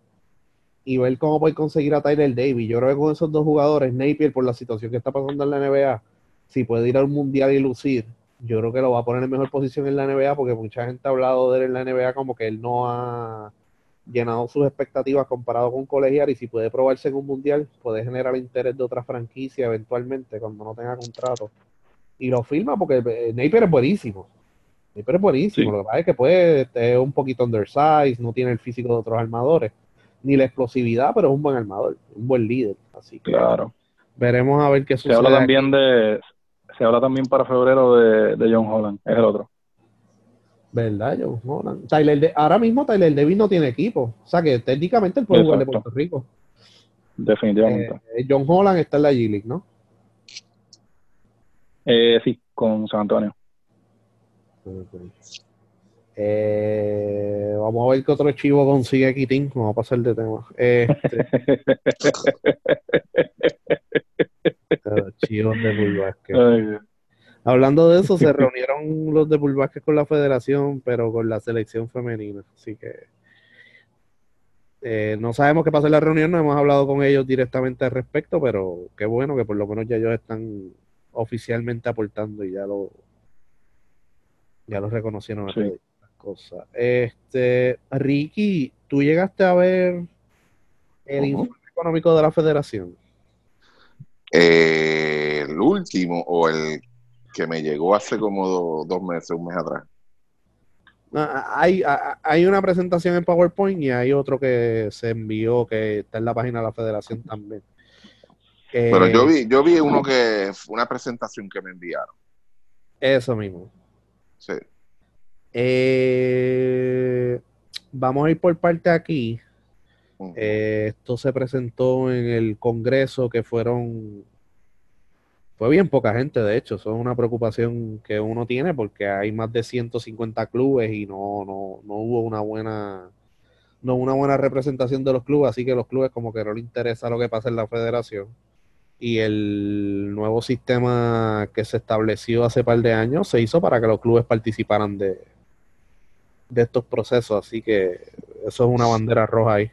y ver cómo puede conseguir a Tyler Davis. Yo creo que con esos dos jugadores, Napier, por la situación que está pasando en la NBA, si puede ir al Mundial y lucir, yo creo que lo va a poner en mejor posición en la NBA porque mucha gente ha hablado de él en la NBA como que él no ha llenado sus expectativas comparado con colegial y si puede probarse en un mundial puede generar interés de otra franquicia eventualmente cuando no tenga contrato. Y lo firma porque eh, Napier es buenísimo. Napier es buenísimo. Lo que pasa es que puede es un poquito undersized no tiene el físico de otros armadores ni la explosividad pero es un buen armador un buen líder así que claro veremos a ver qué sucede se habla también de se habla también para febrero de, de John Holland, es el otro. ¿Verdad, John Holland? Tyler de, ahora mismo Tyler Davis no tiene equipo. O sea que técnicamente él puede jugar de Puerto Rico. Definitivamente. Eh, John Holland está en la G-League, ¿no? Eh, sí, con San Antonio. Eh, vamos a ver qué otro chivo consigue aquí, Tim. Vamos a pasar de tema. Este... de Hablando de eso, se reunieron los de Bulbasque con la federación, pero con la selección femenina. Así que eh, no sabemos qué pasó en la reunión, no hemos hablado con ellos directamente al respecto, pero qué bueno que por lo menos ya ellos están oficialmente aportando y ya lo ya lo reconocieron las cosas. Este, Ricky, ¿tú llegaste a ver el informe económico de la federación? Eh, el último o el que me llegó hace como dos meses, un mes atrás. Ah, hay, ah, hay una presentación en PowerPoint y hay otro que se envió que está en la página de la federación también. Pero yo vi, yo vi uno que fue una presentación que me enviaron. Eso mismo. Sí. Eh, vamos a ir por parte aquí. Eh, esto se presentó en el Congreso que fueron, fue bien poca gente, de hecho, eso es una preocupación que uno tiene porque hay más de 150 clubes y no, no, no hubo una buena, no una buena representación de los clubes, así que los clubes como que no les interesa lo que pasa en la federación. Y el nuevo sistema que se estableció hace par de años se hizo para que los clubes participaran de, de estos procesos, así que eso es una bandera roja ahí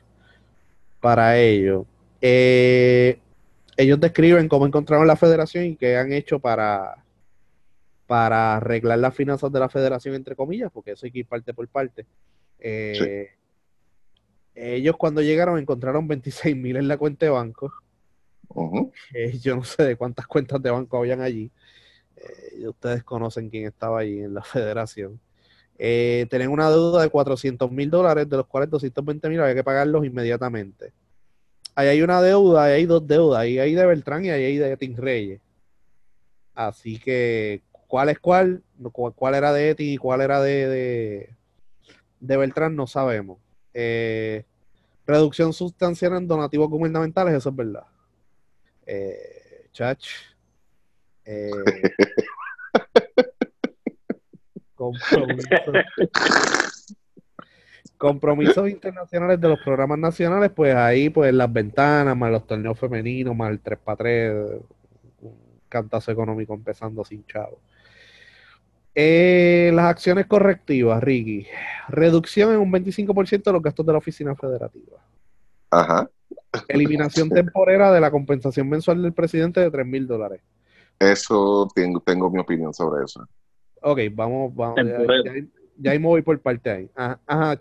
para ello. Eh, ellos describen cómo encontraron la federación y qué han hecho para, para arreglar las finanzas de la federación, entre comillas, porque eso hay que ir parte por parte. Eh, ellos cuando llegaron encontraron 26 mil en la cuenta de banco. Eh, yo no sé de cuántas cuentas de banco habían allí. Ustedes conocen quién estaba allí en la federación. Tienen una deuda de 400 mil dólares, de los cuales 220 mil había que pagarlos inmediatamente. Ahí hay una deuda, ahí hay dos deudas, ahí hay de Beltrán y ahí hay de Tim Reyes. Así que, ¿cuál es cuál? ¿Cuál era de Eti y cuál era de, de, Beltrán? No sabemos. Eh, reducción sustancial en donativos gubernamentales, eso es verdad. Eh, chach. Eh, compromiso compromisos internacionales de los programas nacionales, pues ahí, pues las ventanas, más los torneos femeninos, más el 3x3, un cantazo económico empezando sin chavo. Eh, las acciones correctivas, Ricky. Reducción en un 25% de los gastos de la oficina federativa. Ajá. Eliminación temporera de la compensación mensual del presidente de 3 mil dólares. Eso tengo, tengo mi opinión sobre eso. Ok, vamos, vamos. Ya, ahí me voy por parte ahí. Ajá, ajá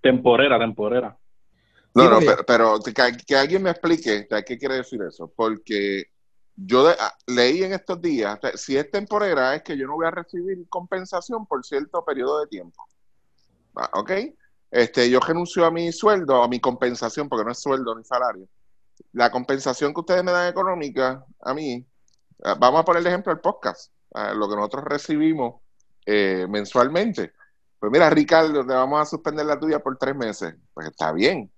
Temporera, temporera. No, no, pero, que, alguien me explique qué quiere decir eso, porque yo ah, leí en estos días, si es temporera es que yo no voy a recibir compensación por cierto periodo de tiempo. Ah, ¿Ok? Este, yo renuncio a mi sueldo, a mi compensación, porque no es sueldo ni salario. La compensación que ustedes me dan económica, a mí, vamos a poner el ejemplo del podcast, lo que nosotros recibimos eh, mensualmente pues mira, Ricardo, te vamos a suspender la tuya por tres meses. Pues está bien,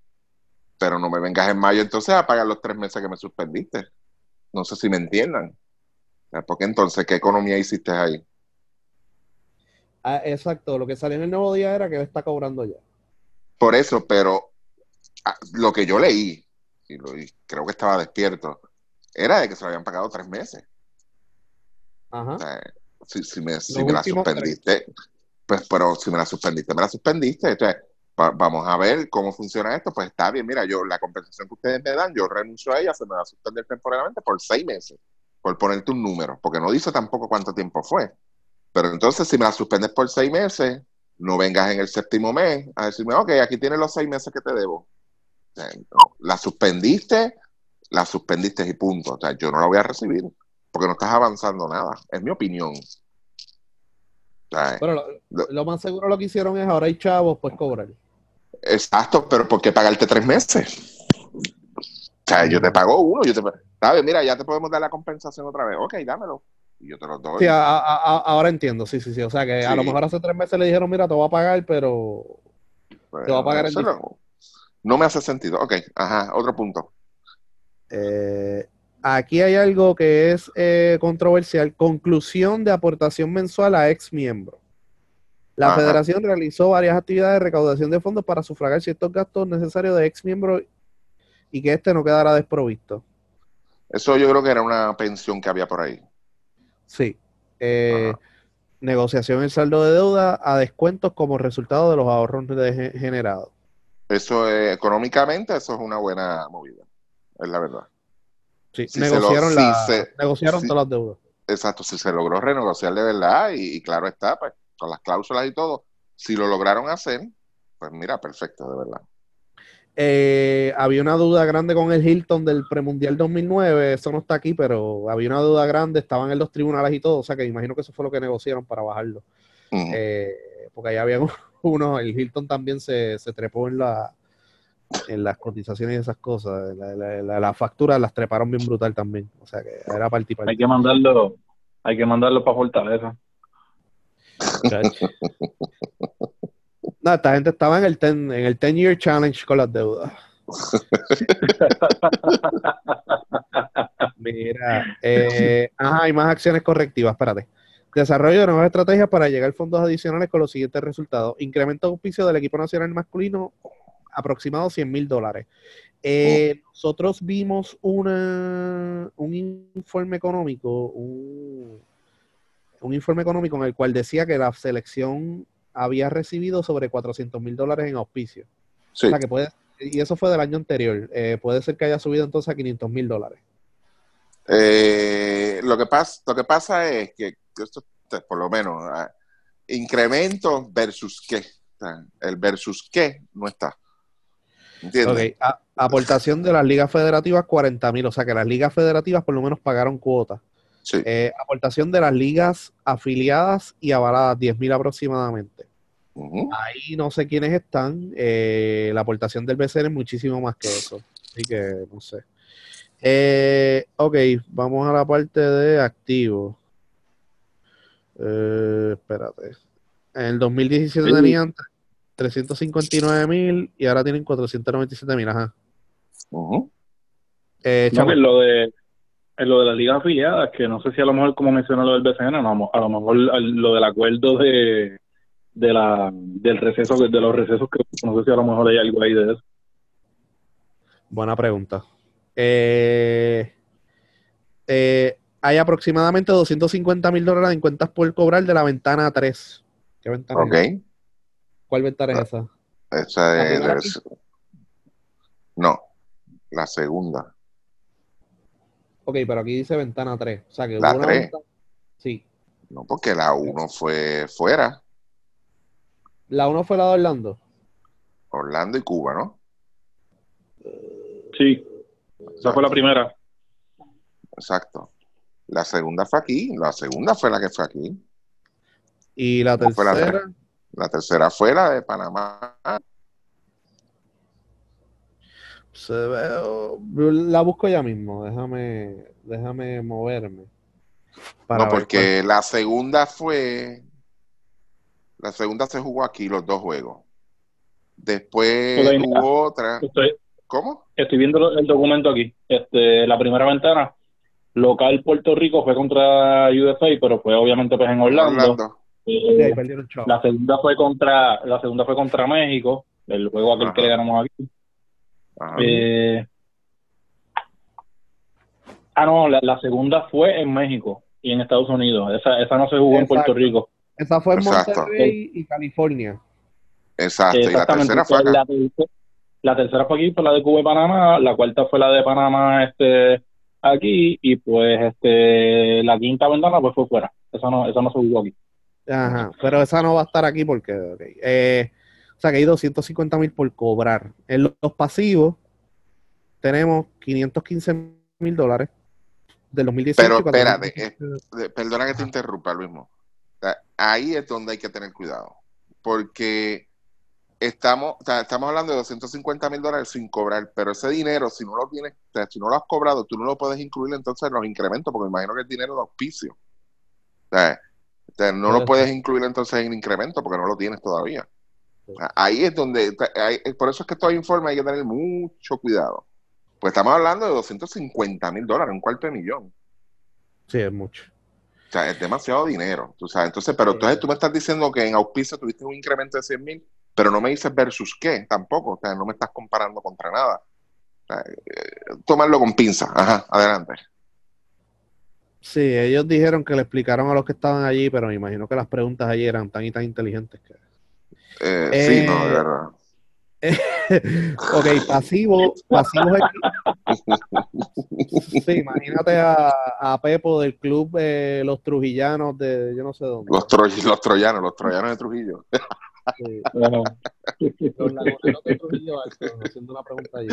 pero no me vengas en mayo entonces a pagar los tres meses que me suspendiste. No sé si me entiendan. Porque entonces, ¿qué economía hiciste ahí? Ah, exacto, lo que salió en el nuevo día era que está cobrando ya. Por eso, pero ah, lo que yo leí, y, creo que estaba despierto, era de que se lo habían pagado tres meses. Ajá. si, me, la suspendiste, pues, pero si me la suspendiste, me la suspendiste. Entonces, vamos a ver cómo funciona esto. Pues está bien, mira, yo la compensación que ustedes me dan, yo renuncio a ella, se me va a suspender temporalmente por seis meses, por ponerte un número, porque no dice tampoco cuánto tiempo fue. Pero entonces, si me la suspendes por seis meses, no vengas en el séptimo mes a decirme, ok, aquí tienes los seis meses que te debo. la suspendiste, la suspendiste y punto. O sea, yo no la voy a recibir porque no estás avanzando nada. Es mi opinión. Pero lo, más seguro lo que hicieron es ahora hay chavos, pues cobrar. Exacto, pero ¿por qué pagarte tres meses? O sea, yo te pago uno, yo te ¿sabes? Mira, ya te podemos dar la compensación otra vez. Ok, dámelo. Y yo te lo doy. Sí, ahora entiendo, sí, sí, sí. O sea, que a lo mejor hace tres meses le dijeron, mira, te voy a pagar, pero te voy a pagar el no, no me hace sentido. Ok, ajá, otro punto. Eh, Aquí hay algo que es eh, controversial. Conclusión de aportación mensual a ex miembro. La federación realizó varias actividades de recaudación de fondos para sufragar ciertos gastos necesarios de ex miembro y que este no quedara desprovisto. Eso yo creo que era una pensión que había por ahí. Sí. Eh, negociación del saldo de deuda a descuentos como resultado de los ahorros generados. Eso económicamente, eso es una buena movida, es la verdad. Sí, negociaron, negociaron todas las deudas. Exacto, si se logró renegociar de verdad y, claro está, pues con las cláusulas y todo, si lo lograron hacer, pues mira, perfecto, de verdad. Eh, había una duda grande con el Hilton del premundial 2009, eso no está aquí, pero había una duda grande, estaban en los tribunales y todo, o sea que imagino que eso fue lo que negociaron para bajarlo. Eh, porque ahí había uno, el Hilton también se, se trepó en la, en las cotizaciones y esas cosas. La, la, factura las treparon bien brutal también. O sea que era participar. Hay que mandarlo, hay que mandarlo para Fortaleza. no, esta gente estaba en el ten, en el ten year challenge con las deudas. Mira, eh, ajá, hay más acciones correctivas, espérate. Desarrollo de nuevas estrategias para llegar a fondos adicionales con los siguientes resultados. Incremento de auspicio del equipo nacional masculino aproximado 100 mil dólares. Eh, oh. Nosotros vimos una, un informe económico, un, informe económico en el cual decía que la selección había recibido sobre 400 mil dólares en auspicio. O sea que puede, y eso fue del año anterior. Eh, puede ser que haya subido entonces a 500 mil dólares. Eh, lo, que pasa, lo que pasa es que esto, por lo menos, ah, incremento versus qué. El versus qué no está. ¿Entiendes? aportación de las ligas federativas, 40 mil. O sea que las ligas federativas por lo menos pagaron cuotas. Eh, aportación de las ligas afiliadas y avaladas, 10 mil aproximadamente. Ahí no sé quiénes están. Eh, la aportación del BCN es muchísimo más que eso. Así que no sé. Eh, ok, vamos a la parte de activos. espérate. En el 2017 tenían 359 mil y ahora tienen 497 mil. Ajá. Eh, lo de en lo de las ligas afiliadas, que no sé si a lo mejor, como mencionó lo del BCN, a lo mejor lo del acuerdo de, de la del receso, de los recesos, que no sé si a lo mejor hay algo ahí de eso. Buena pregunta. Eh, eh, hay aproximadamente 250 mil dólares en cuentas por cobrar de la ventana 3. ¿Qué ventana es? ¿Cuál ventana es esa? Esa es. No, la segunda. Ok, pero aquí dice ventana 3. O sea que la 3. Sí. No, porque la 1 fue fuera. La 1 fue la de Orlando. Orlando y Cuba, ¿no? Sí. Esa fue la primera. Exacto. La segunda fue aquí. La segunda fue la que fue aquí. ¿Y la tercera? La, tercera fue la de Panamá. Se ve, la busco ya mismo, déjame, déjame moverme. no, porque la segunda fue, la segunda se jugó aquí los dos juegos. Después hubo otra. ¿Cómo? Estoy viendo el documento aquí. Este, la primera ventana, local Puerto Rico fue contra USA, pero fue obviamente pues en Orlando. La segunda fue contra, la segunda fue contra México, el juego aquel que le ganamos aquí. Eh, ah, no, la, segunda fue en México y en Estados Unidos. Esa, esa no se jugó en Puerto Rico. Esa fue en Monterrey y California. Exacto, y la tercera fue La, tercera fue aquí, fue la de Cuba y Panamá. La cuarta fue la de Panamá este aquí. Y pues este la quinta ventana pues fue fuera. Esa no, esa no se jugó aquí. Ajá, pero esa no va a estar aquí porque... Eh, sea que hay 250 mil por cobrar. En los, pasivos tenemos 515 mil dólares del 2018. Pero espérate, eh, perdona que te interrumpa, Luis. ahí es donde hay que tener cuidado. Porque estamos, estamos hablando de 250 mil dólares sin cobrar, pero ese dinero, si no lo tienes, si no lo has cobrado, tú no lo puedes incluir entonces en los incrementos, porque imagino que es dinero de auspicio. No lo puedes incluir entonces en incremento porque no lo tienes todavía. Ahí es donde, por eso es que todo informe hay que tener mucho cuidado. Pues estamos hablando de 250 mil dólares, un cuarto de millón. Sí, es mucho. O sea, es demasiado dinero, tú sabes. Entonces, pero entonces tú me estás diciendo que en auspicio tuviste un incremento de 100 mil, pero no me dices versus qué tampoco. O sea, no me estás comparando contra nada. O eh, tomarlo con pinza. Ajá, adelante. Sí, ellos dijeron que le explicaron a los que estaban allí, pero me imagino que las preguntas allí eran tan y tan inteligentes que eh, sí, no, de eh, verdad. ok, pasivo, pasivo sí, imagínate a, a, Pepo del club eh, Los Trujillanos de yo no sé dónde. Los, los troyanos, los troyanos de Trujillo. Sí. los laguneros de Trujillo, haciendo una pregunta allí.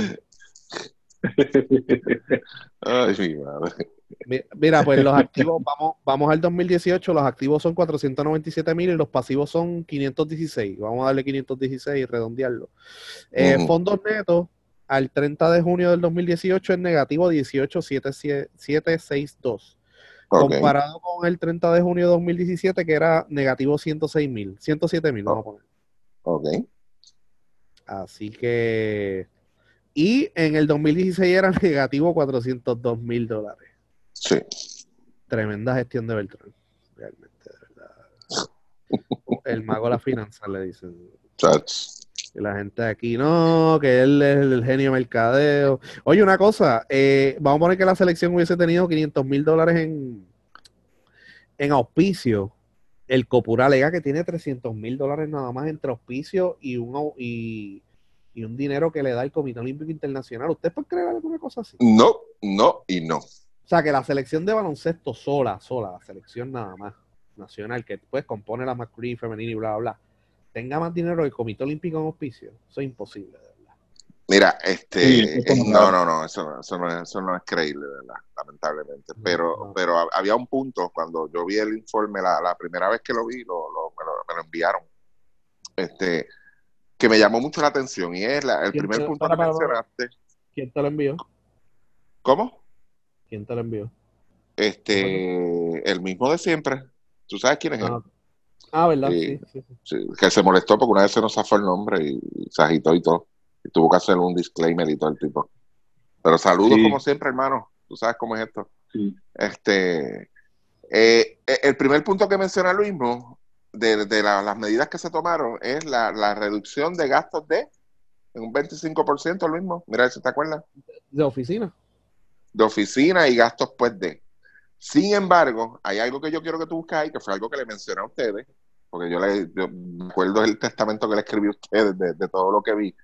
Ay, mi madre. Mira, pues los activos, vamos, vamos al 2018, los activos son 497 mil y los pasivos son 516. Vamos a darle 516 y redondearlo. Eh, fondos netos al 30 de junio del 2018 es negativo 18,762. Comparado con el 30 de junio de 2017 que era negativo 106 mil, 107 mil, vamos a poner. Ok. Así que... Y en el 2016 era negativo 402 mil dólares. Sí. Tremenda gestión de Beltrán, realmente, de verdad. El mago de la finanza, le dicen. Y la gente aquí, no, que él es el genio mercadeo. Oye, una cosa, eh, vamos a poner que la selección hubiese tenido 500 mil dólares en, en auspicio. El Copura alega que tiene 300 mil dólares nada más entre auspicio y, uno, y, y un dinero que le da el Comité Olímpico Internacional. ¿Usted puede creer alguna cosa así? No, no y no. O sea, que la selección de baloncesto sola, sola, la selección nada más nacional, que pues compone la masculina y femenina y bla, bla, bla, tenga más dinero que el Comité Olímpico en auspicio. Eso es imposible, de verdad. Mira, este, no, no, no, eso, eso, no es, eso no es creíble, de verdad, lamentablemente. Pero, pero había un punto cuando yo vi el informe, la, la primera vez que lo vi, lo, lo, me, lo, me lo enviaron. Este, que me llamó mucho la atención y es la, el primer punto que mencionaste. ¿Quién te lo envió? ¿Cómo? ¿Quién te lo envió? Este, el mismo de siempre. ¿Tú sabes quién es Ah, él? ah, ¿verdad? Sí. Sí, sí, sí. Sí, que se molestó porque una vez se nos zafó el nombre y, y se agitó y todo. Y tuvo que hacer un disclaimer y todo el tipo. Pero saludos Sí. como siempre, hermano. Tú sabes cómo es esto. Sí. Este, eh, eh, el primer punto que menciona Luismo de, de la- las medidas que se tomaron es la, la reducción de gastos de un 25%, Luismo. Mira a ver si te acuerdas. De oficina. De oficina y gastos pues de. Sin embargo, hay algo que yo quiero que tú busques ahí, que fue algo que le mencioné a ustedes, porque yo, le, yo me acuerdo del testamento que le escribí a ustedes de, de todo lo que vi.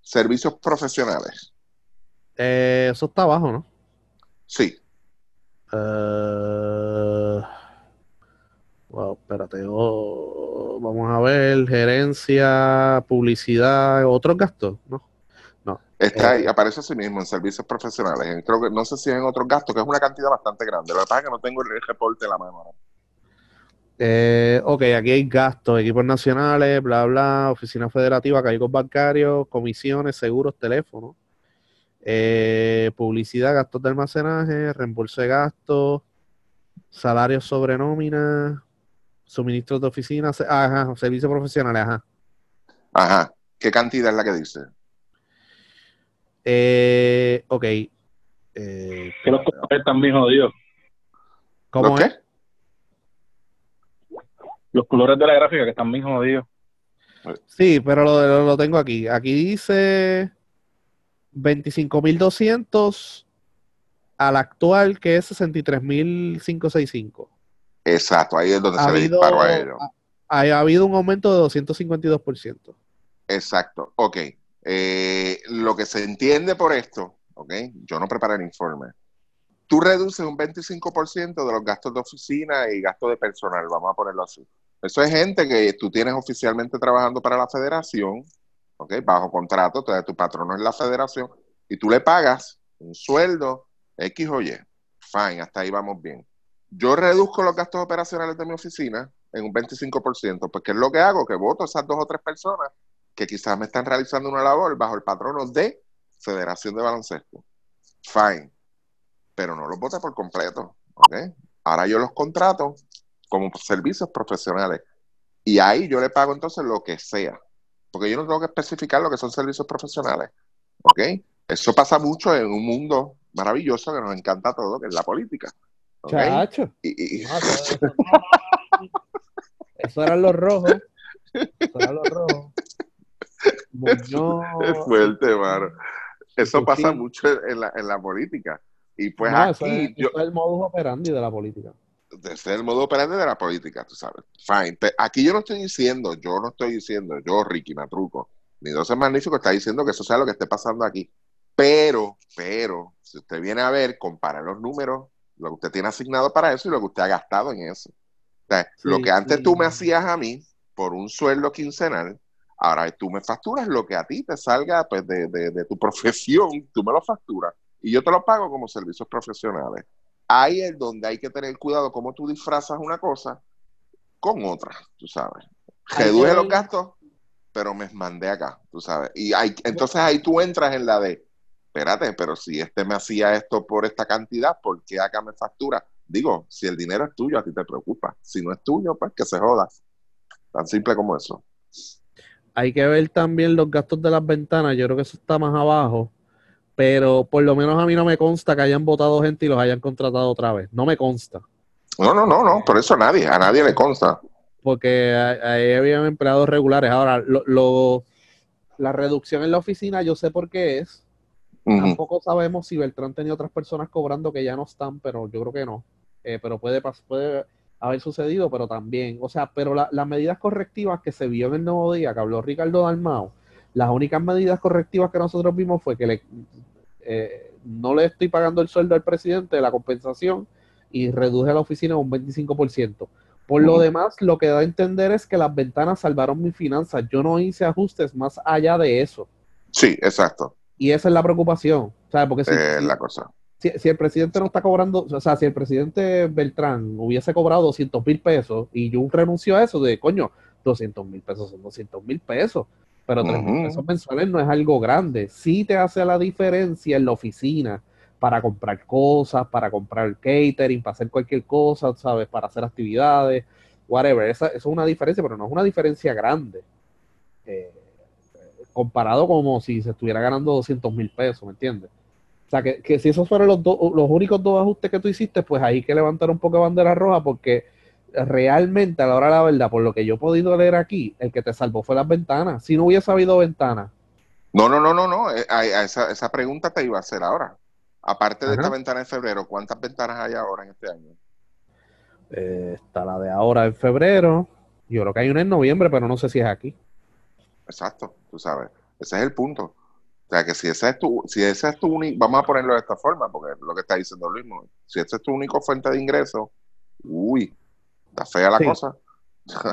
Servicios profesionales. Eh, eso está abajo, ¿no? Sí, Eh, wow, espérate. oh, vamos a ver. Gerencia, publicidad, otros gastos, ¿no? está Eh. ahí, aparece así mismo en servicios profesionales. En- creo que no sé si en otros gastos, que es una cantidad bastante grande. Que pasa es que no tengo el reporte en la mano. Eh, ok, aquí hay gastos, equipos nacionales, bla, bla, oficina federativa, cargos bancarios, comisiones, seguros, teléfono, eh, publicidad, gastos de almacenaje, reembolso de gastos, salarios sobre nómina, suministros de oficina, ajá, servicios profesionales, ajá. Ajá. ¿Qué cantidad es la que dice? Eh, ok. Eh, Que los colores están bien jodidos. ¿Cómo ¿Los es? qué? Los colores de la gráfica que están bien jodidos. Sí, pero lo, lo- lo tengo aquí. Aquí dice 25.200 al actual, que es 63.565. Exacto, ahí es donde Ha se le disparó a ellos. ha, ha habido un aumento de 252%. Exacto, ok. Eh, lo que se entiende por esto, ok, yo no preparé el informe. Tú reduces un 25% de los gastos de oficina y gastos de personal, vamos a ponerlo así. Eso es gente que tú tienes oficialmente trabajando para la federación, ok, bajo contrato, entonces tu patrono es la federación, y tú le pagas un sueldo X o Y. Fine, hasta ahí vamos bien. Yo reduzco los gastos operacionales de mi oficina en un 25%, porque es lo que hago, que voto a esas dos o tres personas que quizás me están realizando una labor bajo el patrono de Federación de Baloncesto. Fine. Pero no los voté por completo. Ahora yo los contrato como servicios profesionales. Y ahí yo le pago entonces lo que sea. Porque yo no tengo que especificar lo que son servicios profesionales. ¿Ok? Eso pasa mucho en un mundo maravilloso que nos encanta a todos, que es la política. Chacho. Y- y- No, eso, eso- eso eran los rojos. Eso eran los rojos. Muñoz, Es fuerte, mano. Eso Sí. pasa mucho en la, en la política. Y pues No, eso, aquí, es, yo, eso es el modus operandi de la política. ese es el modo operante de la política, tú sabes. Fine. Aquí yo no estoy diciendo, yo no estoy diciendo, yo, Ricky Matruco, ni 12 Magnífico está diciendo que eso sea lo que esté pasando aquí. Pero, pero, si usted viene a ver, compara los números, lo que usted tiene asignado para eso y lo que usted ha gastado en eso. O sea, Sí, lo que antes sí. tú me hacías a mí por un sueldo quincenal, ahora tú me facturas lo que a ti te salga pues, de, de- de tu profesión, tú me lo facturas y yo te lo pago como servicios profesionales. Ahí es donde hay que tener cuidado cómo tú disfrazas una cosa con otra, tú sabes. Reduje los gastos, pero me mandé acá, tú sabes. Y hay, entonces ahí tú entras en la de, espérate, pero si este me hacía esto por esta cantidad, ¿por qué acá me factura? Digo, si el dinero es tuyo, a ti te preocupa. Si no es tuyo, pues que se joda. Tan simple como eso. Hay que ver también los gastos de las ventanas. Yo creo que eso está más abajo. Pero por lo menos a mí no me consta que hayan votado gente y los hayan contratado otra vez. No me consta. No, no, no, no, por eso a nadie, a nadie le consta. Porque ahí habían empleados regulares. Ahora, lo, lo- la reducción en la oficina, yo sé por qué es. Tampoco sabemos si Beltrán tenía otras personas cobrando que ya no están, pero yo creo que no. Eh, pero puede, puede haber sucedido, pero también. O sea, pero la- las medidas correctivas que se vio en el nuevo día, que habló Ricardo Dalmao, Las únicas medidas correctivas que nosotros vimos fue que le, eh, no le estoy pagando el sueldo al presidente de la compensación y reduje la oficina un 25%. Por lo demás, lo que da a entender es que las ventanas salvaron mis finanzas. Yo no hice ajustes más allá de eso. Sí, exacto. Y esa es la preocupación. ¿sabes? Porque si, la cosa. Si, el presidente no está cobrando, o sea, si el presidente Beltrán hubiese cobrado 200 mil pesos y yo renunció a eso, de coño, 200 mil pesos son 200 mil pesos, pero 3 mil pesos mensuales no es algo grande. Sí te hace la diferencia en la oficina para comprar cosas, para comprar catering, para hacer cualquier cosa, ¿sabes? Para hacer actividades, whatever. Esa, es una diferencia, pero no es una diferencia grande. Eh, comparado como si se estuviera ganando 200 mil pesos, ¿me entiendes? O sea, que, si esos fueron los, los únicos dos ajustes que tú hiciste, pues ahí que levantar un poco de bandera roja, porque realmente, a la hora de la verdad, por lo que yo he podido leer aquí, el que te salvó fue las ventanas. Si no hubiese habido ventanas. No, no, no, no, no. Eh, esa, esa pregunta te iba a hacer ahora. Aparte de esta ventana en febrero, ¿cuántas ventanas hay ahora en este año? Eh, está la de ahora en febrero. Yo creo que hay una en noviembre, pero no sé si es aquí. Exacto, tú sabes. Ese es el punto. O sea, que si esa es tu, si esa es tu único, vamos a ponerlo de esta forma, porque es lo que está diciendo Luis, si esa es tu única fuente de ingreso, uy, está fea la cosa.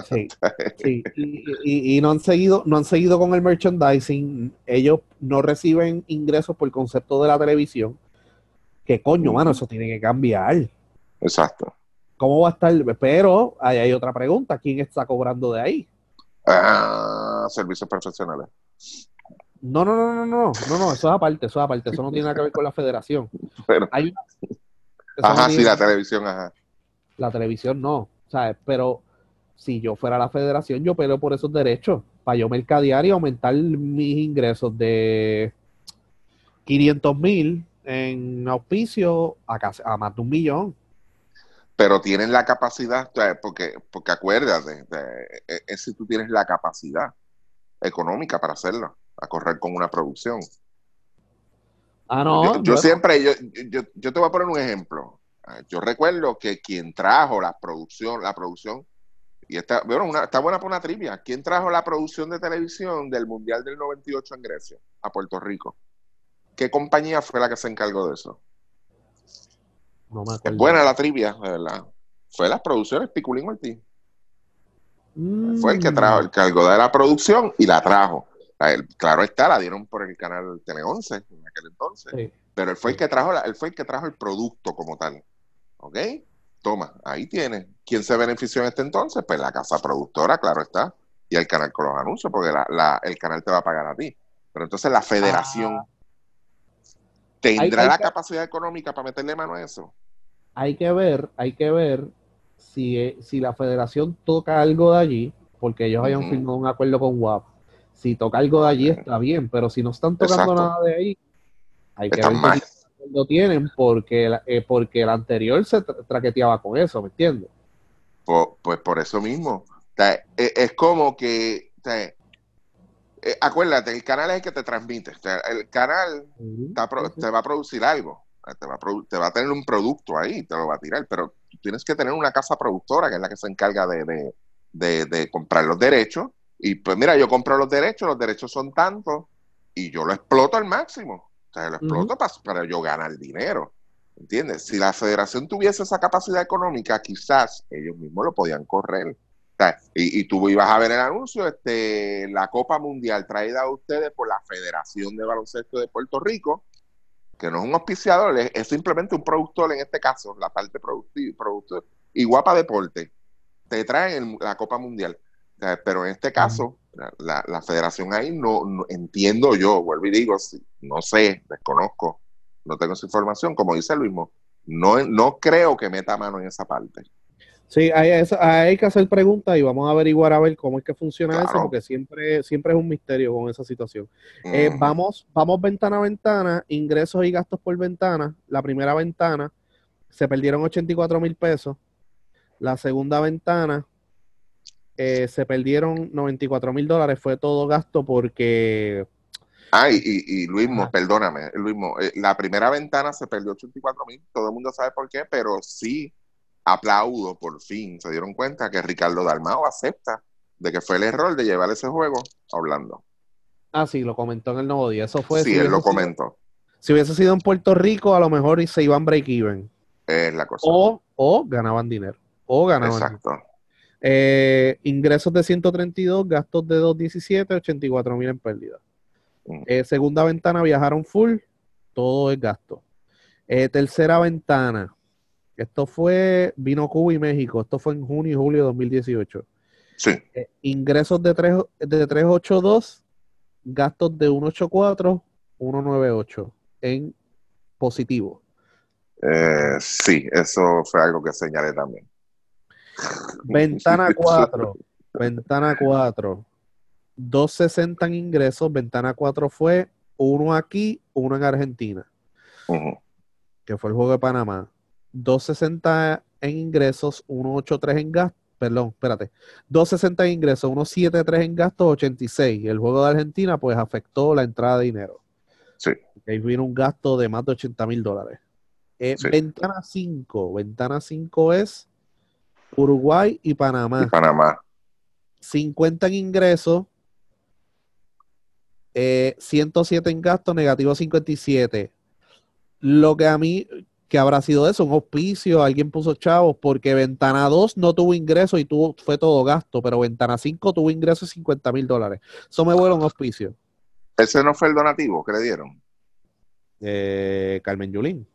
Sí, sí. Y, y, no han seguido, no han seguido con el merchandising. Ellos no reciben ingresos por el concepto de la televisión. Que coño, mano, eso tiene que cambiar. Exacto. ¿Cómo va a estar? Pero ahí hay otra pregunta. ¿Quién está cobrando de ahí? Ah, servicios profesionales. No, no, no, no, no, no, no, eso es aparte, eso es aparte, eso no tiene nada que ver con la federación. Pero, ajá, sí, la televisión, ajá. La televisión no, ¿sabes? Pero si yo fuera la federación, yo peleo por esos derechos, para yo mercadear y aumentar mis ingresos de 500 mil en auspicio a, a más de un millón. Pero tienen la capacidad, porque, porque acuérdate, e, es si tú tienes la capacidad económica para hacerlo, a correr con una producción. Ah, no. Yo, siempre, yo, yo, te voy a poner un ejemplo. Yo recuerdo que quien trajo la producción, la producción, y está, bueno, está buena para una trivia. ¿Quién trajo la producción de televisión del Mundial del 98 en Grecia, a Puerto Rico? ¿Qué compañía fue la que se encargó de eso? No me es buena la trivia, de verdad. Fue las producciones Piculín Ortiz. Fue el que trajo, el cargo de la producción y la trajo. claro está, la dieron por el canal Tele 11 en aquel entonces. Pero él fue el que trajo, él fue el que trajo el producto como tal. ¿Ok? Toma, ahí tiene. ¿Quién se benefició en este entonces? Pues la casa productora, claro está. Y el canal con los anuncios, porque el canal te va a pagar a ti. Pero entonces la federación ah. tendrá la capacidad económica para meterle mano a eso. Hay que ver, hay que ver si, si la federación toca algo de allí, porque ellos hayan firmado un acuerdo con WAP. Si toca algo de allí está bien, pero si no están tocando nada de ahí, hay que ver si lo tienen porque, eh, porque el anterior se traqueteaba con eso, ¿me entiendes? Pues, por eso mismo. E, es, como que, eh, acuérdate, el canal es el que te transmite. el canal te va a producir algo. Te va, a te va a tener un producto ahí, te lo va a tirar, pero tienes que tener una casa productora que es la que se encarga de, de, comprar los derechos. Y pues mira, yo compro los derechos, los derechos son tantos y yo lo exploto al máximo. O sea, lo exploto para, yo ganar dinero. ¿Entiendes? Si la federación tuviese esa capacidad económica, quizás ellos mismos lo podían correr. y, y, tú ibas a ver el anuncio, este, la Copa Mundial traída a ustedes por la Federación de Baloncesto de Puerto Rico, que no es un auspiciador, es, simplemente un productor en este caso, la parte productiva, productor, y Guapa Deporte, te traen la Copa Mundial. pero en este caso, la, federación ahí no, entiendo yo, vuelvo y digo, no sé, desconozco, no tengo esa información, como dice el mismo, no, no creo que meta mano en esa parte. Sí, hay, que hacer preguntas y vamos a averiguar a ver cómo es que funciona eso, porque siempre, siempre es un misterio con esa situación. Eh, vamos, vamos ventana a ventana, ingresos y gastos por ventana. La primera ventana se perdieron 84 mil pesos. La segunda ventana eh, se perdieron 94 mil dólares. Fue todo gasto porque... Ay, y, y Luismo, perdóname, Luismo, eh, la primera ventana se perdió 84 mil, todo el mundo sabe por qué, pero sí aplaudo, por fin se dieron cuenta que Ricardo Dalmao acepta de que fue el error de llevar ese juego a Orlando. Ah, sí, lo comentó en el nuevo día. Eso fue. sí, si él lo sido- comentó. si hubiese sido en Puerto Rico, a lo mejor se iban break-even. Es la cosa. O, o ganaban dinero. O ganaban. dinero. Exacto. Eh, ingresos de 132, gastos de 217, 84 mil en pérdida. Mm. Eh, segunda ventana, viajaron full, todo es gasto. Eh, tercera ventana, esto fue, vino Cuba y México, esto fue en junio y julio de 2018. Sí. Eh, ingresos de, 3, de 382, gastos de 184, 198 en positivo. Eh, sí, eso fue algo que señalé también. Ventana 4, ventana 4, 260 en ingresos, ventana 4 fue uno aquí, uno en Argentina, Ujú. que fue el juego de Panamá. 260 en ingresos, 183 en gastos, perdón, espérate, 260 en ingresos, 173 en gastos, 86. El juego de Argentina pues afectó la entrada de dinero. Sí. Ahí vino un gasto de más de 80 mil dólares. Eh, Sí. Ventana 5, ventana 5 es Uruguay y Panamá. Y Panamá. 50 en ingresos, eh, 107 en gastos, negativo 57. Lo que a mí, que habrá sido eso, un auspicio, alguien puso chavos, porque Ventana 2 no tuvo ingresos y tuvo, fue todo gasto, pero Ventana 5 tuvo ingresos de 50 mil dólares. Eso me vuelve un auspicio. Ese no fue el donativo que le dieron. Eh, Carmen Yulín.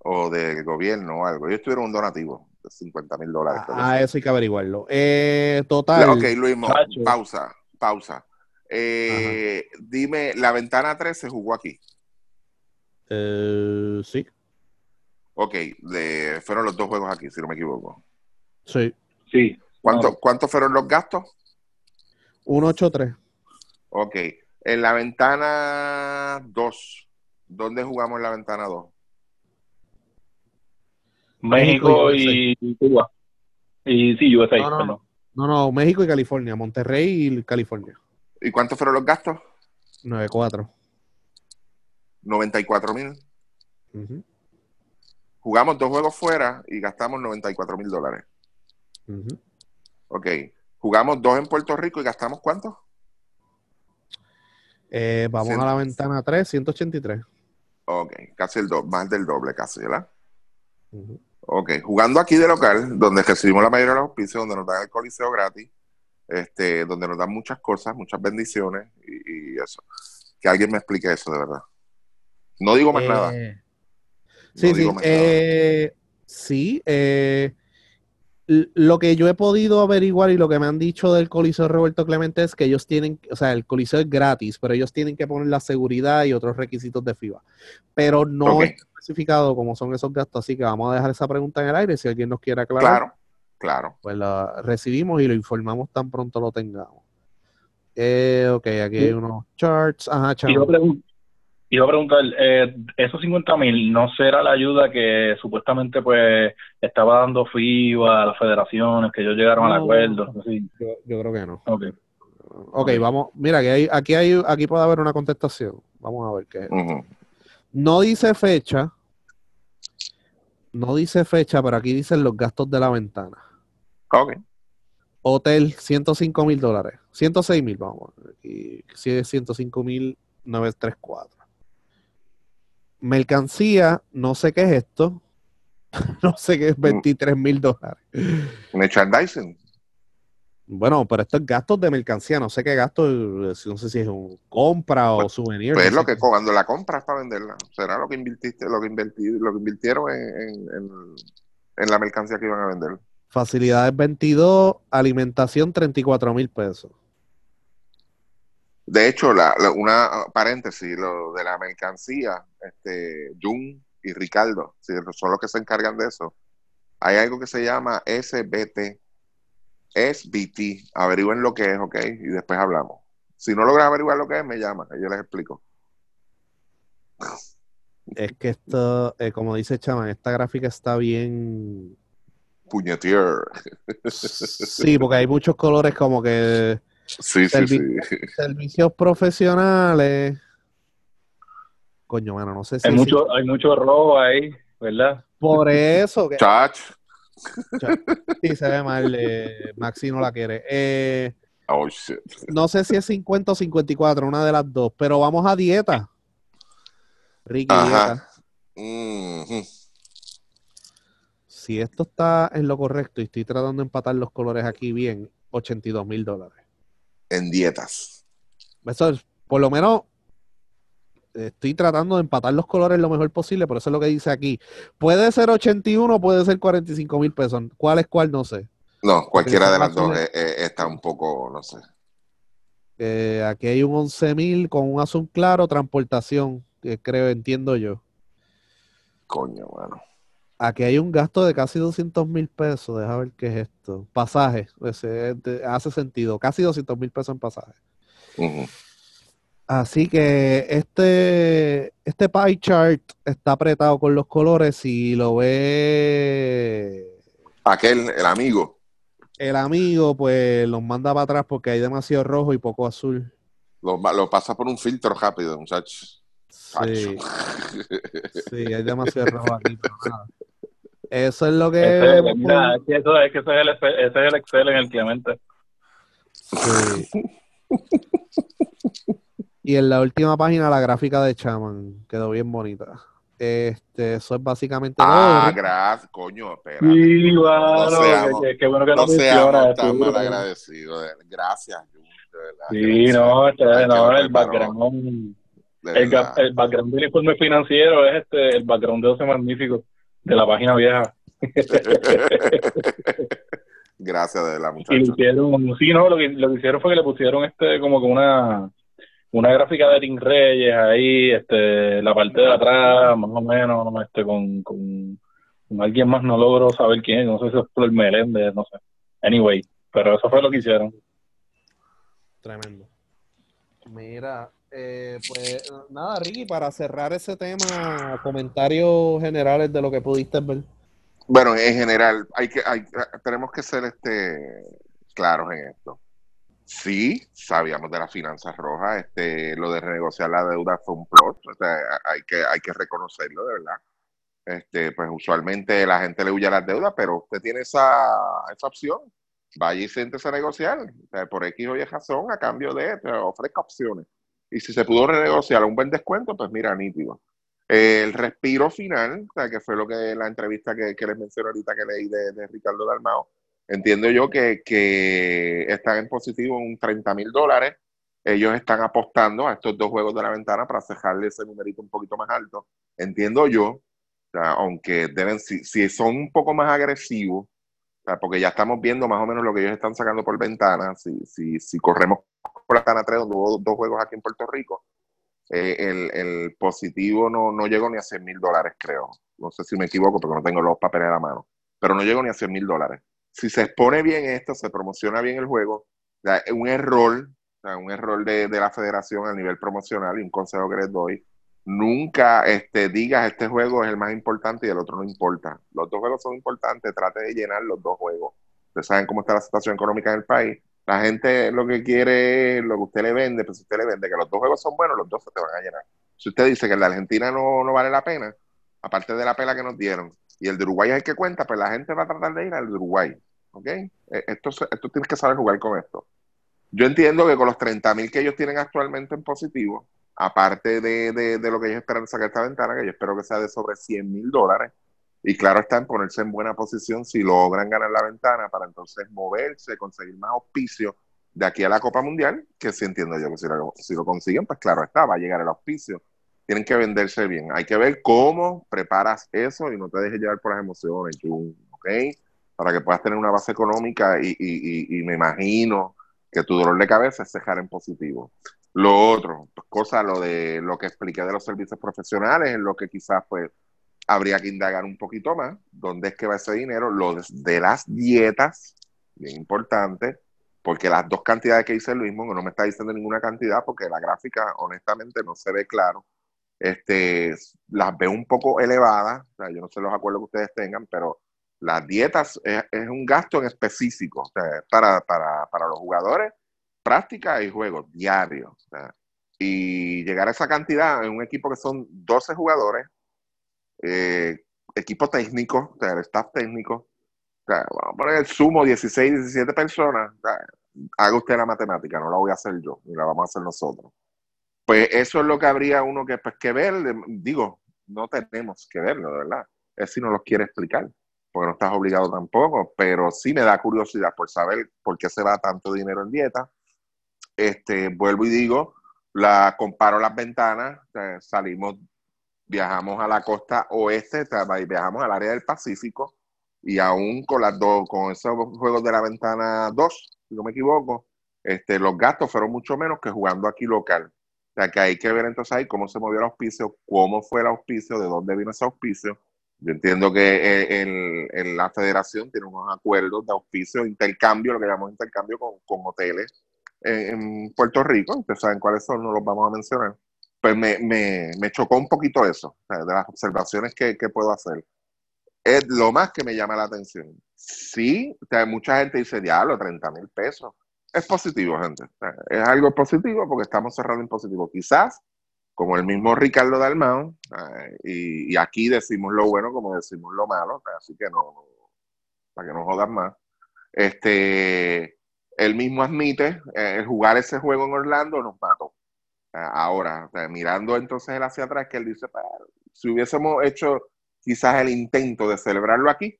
O del gobierno o algo. Ellos tuvieron un donativo de 50 mil dólares. Ah, eso hay que averiguarlo. Eh, total. Ok, Luis, Chacho. pausa, pausa. Eh, dime, la ventana 3 se jugó aquí. eh, sí, Ok, de- fueron los dos juegos aquí, si no me equivoco. sí. Sí. ¿Cuánto- No. ¿Cuántos fueron los gastos? 183. Ok, en la ventana 2, ¿dónde jugamos en la ventana 2? México México y Cuba. Y sí, USA. No, no, no. No, no, México y California, Monterrey y California. ¿Y cuántos fueron los gastos? 9-4. 94 mil. Ujú, Jugamos dos juegos fuera y gastamos 94 mil dólares. ujú. Ok, jugamos dos en Puerto Rico y gastamos cuánto? Eh, vamos a la ventana 3, 183. Ok, casi el doble, más del doble casi, ¿verdad? Ujú. Ok, jugando aquí de local, donde recibimos la mayoría de los auspicios, donde nos dan el coliseo gratis, este, donde nos dan muchas cosas, muchas bendiciones y, y eso. Que alguien me explique eso de verdad. No digo más Eh, nada. Sí, No sí. eh, sí, eh, lo que yo he podido averiguar y lo que me han dicho del Coliseo Roberto Clemente es que ellos tienen, o sea, el Coliseo es gratis, pero ellos tienen que poner la seguridad y otros requisitos de FIBA. Pero no Ok. está especificado cómo son esos gastos, así que vamos a dejar esa pregunta en el aire. Si alguien nos quiere aclarar, Claro, claro. pues la recibimos y lo informamos tan pronto lo tengamos. Eh, ok, aquí hay unos charts. Ajá, chamo. Iba a, preguntar, eh, esos 50 mil, ¿no será la ayuda que supuestamente pues estaba dando FIBA a las federaciones, que ellos llegaron al No. acuerdo? Sí. Yo, yo creo que no. Ok. Ok, vamos. Mira, que hay, aquí hay, aquí puede haber una contestación. Vamos a ver qué. es. No dice fecha. No dice fecha, pero aquí dicen los gastos de la ventana. Ok, Hotel, 105 mil dólares. 106 mil, vamos. Aquí si es 105 mil 934. Mercancía, no sé qué es esto. no sé qué es 23 mil dólares. merchandising. Bueno, pero esto es gastos de mercancía. No sé qué gasto, no sé si es un compra o Pues- souvenir. Pues no es lo que cuando la compras para venderla. Será lo que invirtiste, lo que invertí, lo que invirtieron en, en- en- en la mercancía que iban a vender. Facilidades 22, alimentación 34 mil pesos. De hecho, la, la- una paréntesis, lo de la mercancía, este, Jun y Ricardo, son los que se encargan de eso. Hay algo que se llama SBT, SBT, averigüen lo que es, ¿ok? Y después hablamos. Si no logran averiguar lo que es, me llaman, yo les explico. Es que esto, eh, como dice Chaman, esta gráfica está bien. Puñetier. Sí, porque hay muchos colores como que Sí, sí, sí. servicios profesionales. Coño, mano, no sé si. Hay mucho, hay mucho robo ahí, ¿verdad? Por eso, que Chach. sí se ve mal. eh, Maxi no la quiere. Eh, Oh, shit. No sé si es 50 o 54, una de las dos, pero vamos a dieta. Ricky, dieta. Ajá. Mhm. Si esto está en lo correcto y estoy tratando de empatar los colores aquí bien, 82 mil dólares. En dietas. Eso es, por lo menos, estoy tratando de empatar los colores lo mejor posible, por eso es lo que dice aquí. Puede ser 81, puede ser 45 mil pesos. ¿Cuál es cuál? No sé. No, cualquiera de las dos eh, eh, está un poco, no sé. Eh, aquí hay un 11 mil con un azul claro, transportación, que creo, entiendo yo. Coño, mano. Aquí hay un gasto de casi 200 mil pesos. Deja ver qué es esto. Pasaje. ese es de- hace sentido. Casi 200 mil pesos en pasaje. Ujú. Así que este, este pie chart está apretado con los colores. Si lo ve Aquel, el amigo, el amigo, pues los manda para atrás porque hay demasiado rojo y poco azul. lo, lo pasa por un filtro rápido, muchachos. Sí, sí, hay demasiado rojo aquí, pero nada. Eso es lo que mira, es que eso es que ese es el, Excel- ese es el Excel en el Clemente. Sí. Y en la última página la gráfica de Chaman quedó bien bonita. Este, eso es básicamente Ah, todo. gracias, coño, espérate. Sí, mano, No seamos- que, que- qué bueno que No seamos tan mal agradecidos. de- Gracias, Jun, de verdad. Sí, no, este, no, el background, el, el background del informe financiero es este, el background de ese magnífico de la página vieja. Gracias de la Y lo muchacha. hicieron, sí, no, lo que, lo que hicieron fue que le pusieron este como que una, una gráfica de Tim Reyes ahí, este, la parte de atrás, más o menos, este, con, con, con alguien más, no logro saber quién, no sé si es Flor Meléndez, no sé. Anyway, pero eso fue lo que hicieron. Tremendo. Mira, eh, pues nada, Ricky, para cerrar ese tema, comentarios generales de lo que pudiste ver. Bueno, en general, hay que, hay, tenemos que ser este claros en esto. Sí, sabíamos de las finanzas rojas, este, lo de renegociar la deuda fue un plot, hay que, hay que reconocerlo, de verdad. Este, pues usualmente la gente le huye a las deudas, pero usted tiene esa, esa opción. Vaya y siéntese a negociar, por X o Y razón, a cambio de, ofrezca opciones. Y si se pudo renegociar un buen descuento, pues mira, nítido. El respiro final, o que fue lo que la entrevista que, que les mencioné ahorita que leí de, de Ricardo Dalmao, entiendo yo que, que están en positivo en 30 mil dólares. Ellos están apostando a estos dos juegos de la ventana para cejarle ese numerito un poquito más alto. Entiendo yo, aunque deben, si, si son un poco más agresivos, porque ya estamos viendo más o menos lo que ellos están sacando por ventana, si, si corremos por la Tana 3, donde hubo dos juegos aquí en Puerto Rico, eh, el, positivo no, no llegó ni a 100 mil dólares, creo. No sé si me equivoco porque no tengo los papeles a la mano, pero no llegó ni a 100 mil dólares. Si se expone bien esto, se promociona bien el juego, un error, un error de, de la federación a nivel promocional y un consejo que les doy. Nunca este, digas este juego es el más importante y el otro no importa. Los dos juegos son importantes, trate de llenar los dos juegos. Ustedes saben cómo está la situación económica en el país. La gente lo que quiere lo que usted le vende, pues si usted le vende que los dos juegos son buenos, los dos se te van a llenar. Si usted dice que de Argentina no, no vale la pena, aparte de la pela que nos dieron, y el de Uruguay es el que cuenta, pues la gente va a tratar de ir al Uruguay. ¿Ok? Eh, Esto, esto tienes que saber jugar con esto. Yo entiendo que con los 30 mil que ellos tienen actualmente en positivo, aparte de, de, de lo que ellos esperan sacar esta ventana, que yo espero que sea de sobre 100 mil dólares, y claro está en ponerse en buena posición si logran ganar la ventana para entonces moverse, conseguir más auspicio de aquí a la Copa Mundial, que sí entiendo yo que si lo, si consiguen, pues claro está, va a llegar el auspicio. Tienen que venderse bien. Hay que ver cómo preparas eso y no te dejes llevar por las emociones, ¿ok? Para que puedas tener una base económica y, y, y, y me imagino que tu dolor de cabeza es cejar en positivo. Lo otro, pues, cosa, lo de lo que expliqué de los servicios profesionales, en lo que quizás pues habría que indagar un poquito más, dónde es que va ese dinero, lo de, las dietas, bien importante, porque las dos cantidades que dice Luis Mongo no me está diciendo ninguna cantidad, porque la gráfica honestamente no se ve claro. Este, las veo un poco elevadas, yo no sé los acuerdos que ustedes tengan, pero las dietas es, un gasto en específico, para, para, para los jugadores, práctica y juegos diarios. y llegar a esa cantidad en un equipo que son 12 jugadores, eh, equipo técnico, o sea, el staff técnico, o sea, vamos a poner el sumo 16, 17 personas, o sea, haga usted la matemática, no la voy a hacer yo, ni la vamos a hacer nosotros. Pues eso es lo que habría uno que, pues, que ver, digo, no tenemos que verlo, de verdad. Es si no lo quiere explicar, porque no estás obligado tampoco, pero sí me da curiosidad por saber por qué se va tanto dinero en dieta. Este, vuelvo y digo, la comparo las ventanas, salimos, viajamos a la costa oeste, viajamos al área del Pacífico, y aún con las dos, con esos juegos de la ventana 2, si no me equivoco, este, los gastos fueron mucho menos que jugando aquí local. O sea que hay que ver entonces ahí cómo se movió el auspicio, cómo fue el auspicio, de dónde vino ese auspicio. Yo entiendo que en, la federación tiene unos acuerdos de auspicio, intercambio, lo que llamamos intercambio con, hoteles en, Puerto Rico. Ustedes saben cuáles son, no los vamos a mencionar. Pues me, me, me chocó un poquito eso, de las observaciones que, que puedo hacer es lo más que me llama la atención. Sí, mucha gente dice, diablo, 30 mil pesos. Es positivo, gente. Es algo positivo porque estamos cerrando en positivo. Quizás, como el mismo Ricardo Dalmao, y, y, aquí decimos lo bueno como decimos lo malo, así que no, para que no jodan más. Este, él mismo admite, eh, jugar ese juego en Orlando nos mató. Ahora, mirando entonces él hacia atrás, que él dice, si hubiésemos hecho quizás el intento de celebrarlo aquí,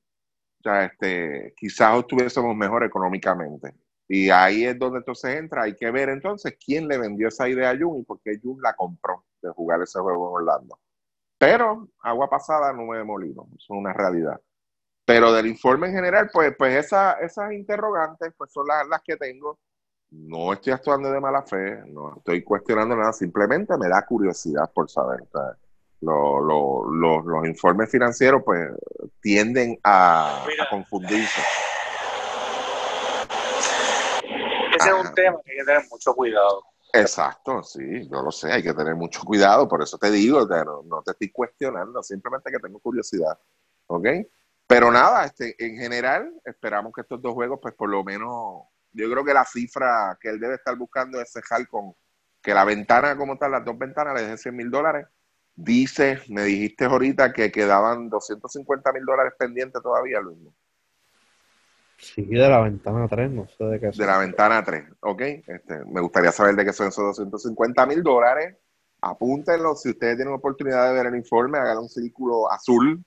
ya este, quizás estuviésemos mejor económicamente. Y ahí es donde entonces entra, hay que ver entonces quién le vendió esa idea a Jun y por qué Jun la compró de jugar ese juego en Orlando. Pero agua pasada no me eso es una realidad. Pero del informe en general, pues, pues esas interrogantes pues son las, las que tengo. No estoy actuando de mala fe, no estoy cuestionando nada, simplemente me da curiosidad por saber los informes financieros pues tienden a, confundirse. Ese es un tema que hay que tener mucho cuidado. Exacto, sí, yo lo sé, hay que tener mucho cuidado, por eso te digo, no, no te estoy cuestionando, simplemente que tengo curiosidad, ¿ok? Pero nada, este, en general, esperamos que estos dos juegos, pues por lo menos, yo creo que la cifra que él debe estar buscando es cejar con que la ventana como tal, las dos ventanas le dejen 100 mil dólares Dice, me dijiste ahorita que quedaban 250 mil dólares pendientes todavía, Luis. Sí, de la ventana 3, no sé de qué De la ventana 3, ok. Este, me gustaría saber de qué son esos 250 mil dólares. Apúntenlo, si ustedes tienen oportunidad de ver el informe, hagan un círculo azul,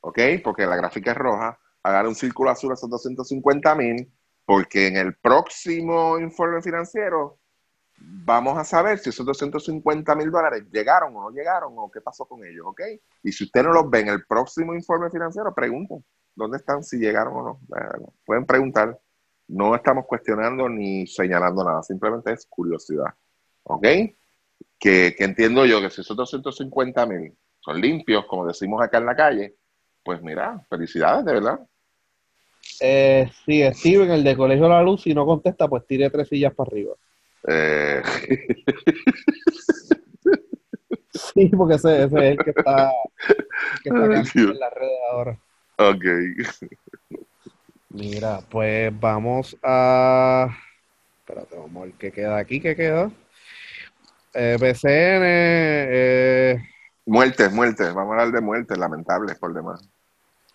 ok, porque la gráfica es roja. Hagan un círculo azul a esos 250 mil, porque en el próximo informe financiero vamos a saber si esos 250 mil dólares llegaron o no llegaron o qué pasó con ellos, ¿ok? Y si usted no los ve en el próximo informe financiero, pregunten dónde están, si llegaron o no. Pueden preguntar. No estamos cuestionando ni señalando nada, simplemente es curiosidad, ¿ok? Que, entiendo yo que si esos 250 mil son limpios, como decimos acá en la calle, pues mira, felicidades, de verdad. Eh, sí, Steven, el de Colegio La Luz, si no contesta, pues tire tres sillas para arriba. Eh... sí, porque ese, ese, es el que está, que está en la red ahora. Ok. Mira, pues vamos a. Espérate, vamos a ver qué queda aquí, qué queda. Eh, BCN. Eh... Muertes, muertes. Vamos a hablar de muertes lamentables por demás.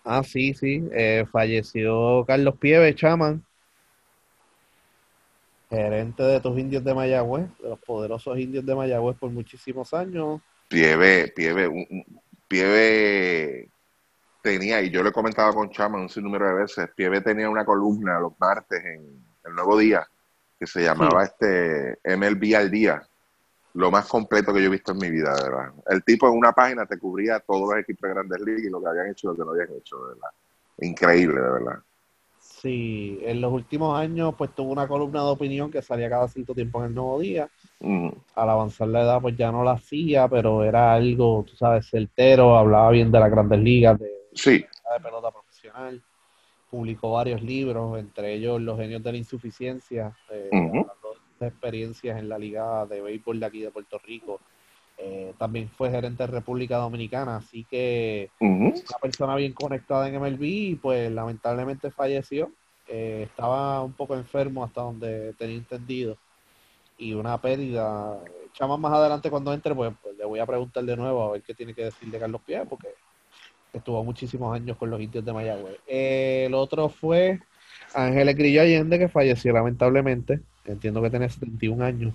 Ah, sí, sí. Eh, falleció Carlos Pieve, chaman gerente de tus indios de Mayagüez, de los poderosos indios de Mayagüez por muchísimos años. Pieve, Pieve, Pieve tenía, y yo le comentaba con Chama un sinnúmero de veces, Pieve tenía una columna los martes en El Nuevo Día que se llamaba este MLB al día, lo más completo que yo he visto en mi vida, de verdad. El tipo en una página te cubría todos los equipos de Grandes Ligas y lo que habían hecho y lo que no habían hecho, de verdad. Increíble, de verdad. Sí, en los últimos años pues tuvo una columna de opinión que salía cada cierto tiempo en el Nuevo Día. Mm. Al avanzar la edad pues ya no la hacía, pero era algo, tú sabes, certero, hablaba bien de las grandes ligas, de, de pelota profesional. Publicó varios libros, entre ellos Los genios de la insuficiencia, eh, experiencias en la liga de béisbol de aquí de Puerto Rico. Eh, también fue gerente de República Dominicana, así que una persona bien conectada en MLB y pues lamentablemente falleció. Eh, estaba un poco enfermo hasta donde tenía entendido y una pérdida. Chama más adelante cuando entre, pues, pues, le voy a preguntar de nuevo a ver qué tiene que decir de Carlos Pie, porque estuvo muchísimos años con los indios de Mayagüez. Eh, el otro fue Ángeles Grillo Allende, que falleció lamentablemente. Entiendo que tenía 71 años.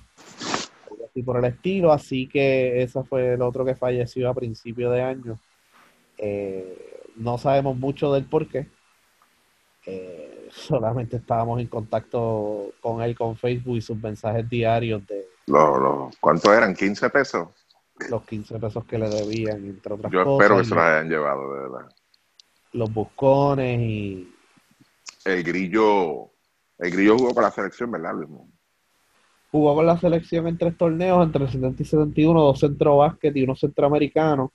Así por el estilo. Así que ese fue el otro que falleció a principio de año. Eh, no sabemos mucho del por qué. Eh, solamente estábamos en contacto con él con Facebook y sus mensajes diarios de... Lo, ¿Cuánto eran? ¿15 pesos? Los 15 pesos que le debían, entre otras Yo cosas. espero que se los hayan llevado, de verdad. Los buscones y... El grillo, el grillo jugó con la selección, ¿verdad, Luis? Jugó con la selección en tres torneos, entre el 70 y 71, dos centro básquet y uno centroamericano.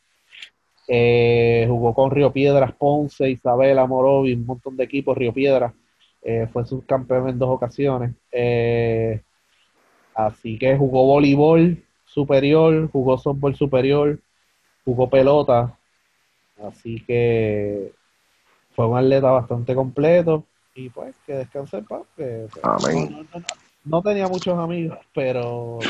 Eh, jugó con Río Piedras, Ponce, Isabela, Morovi, un montón de equipos. Río Piedras eh, fue subcampeón en dos ocasiones. Eh, así que jugó voleibol superior, jugó softball superior, jugó pelota. Así que fue un atleta bastante completo. Y pues que descanse en paz. que, pues, Amén. no, no, no, no tenía muchos amigos, pero o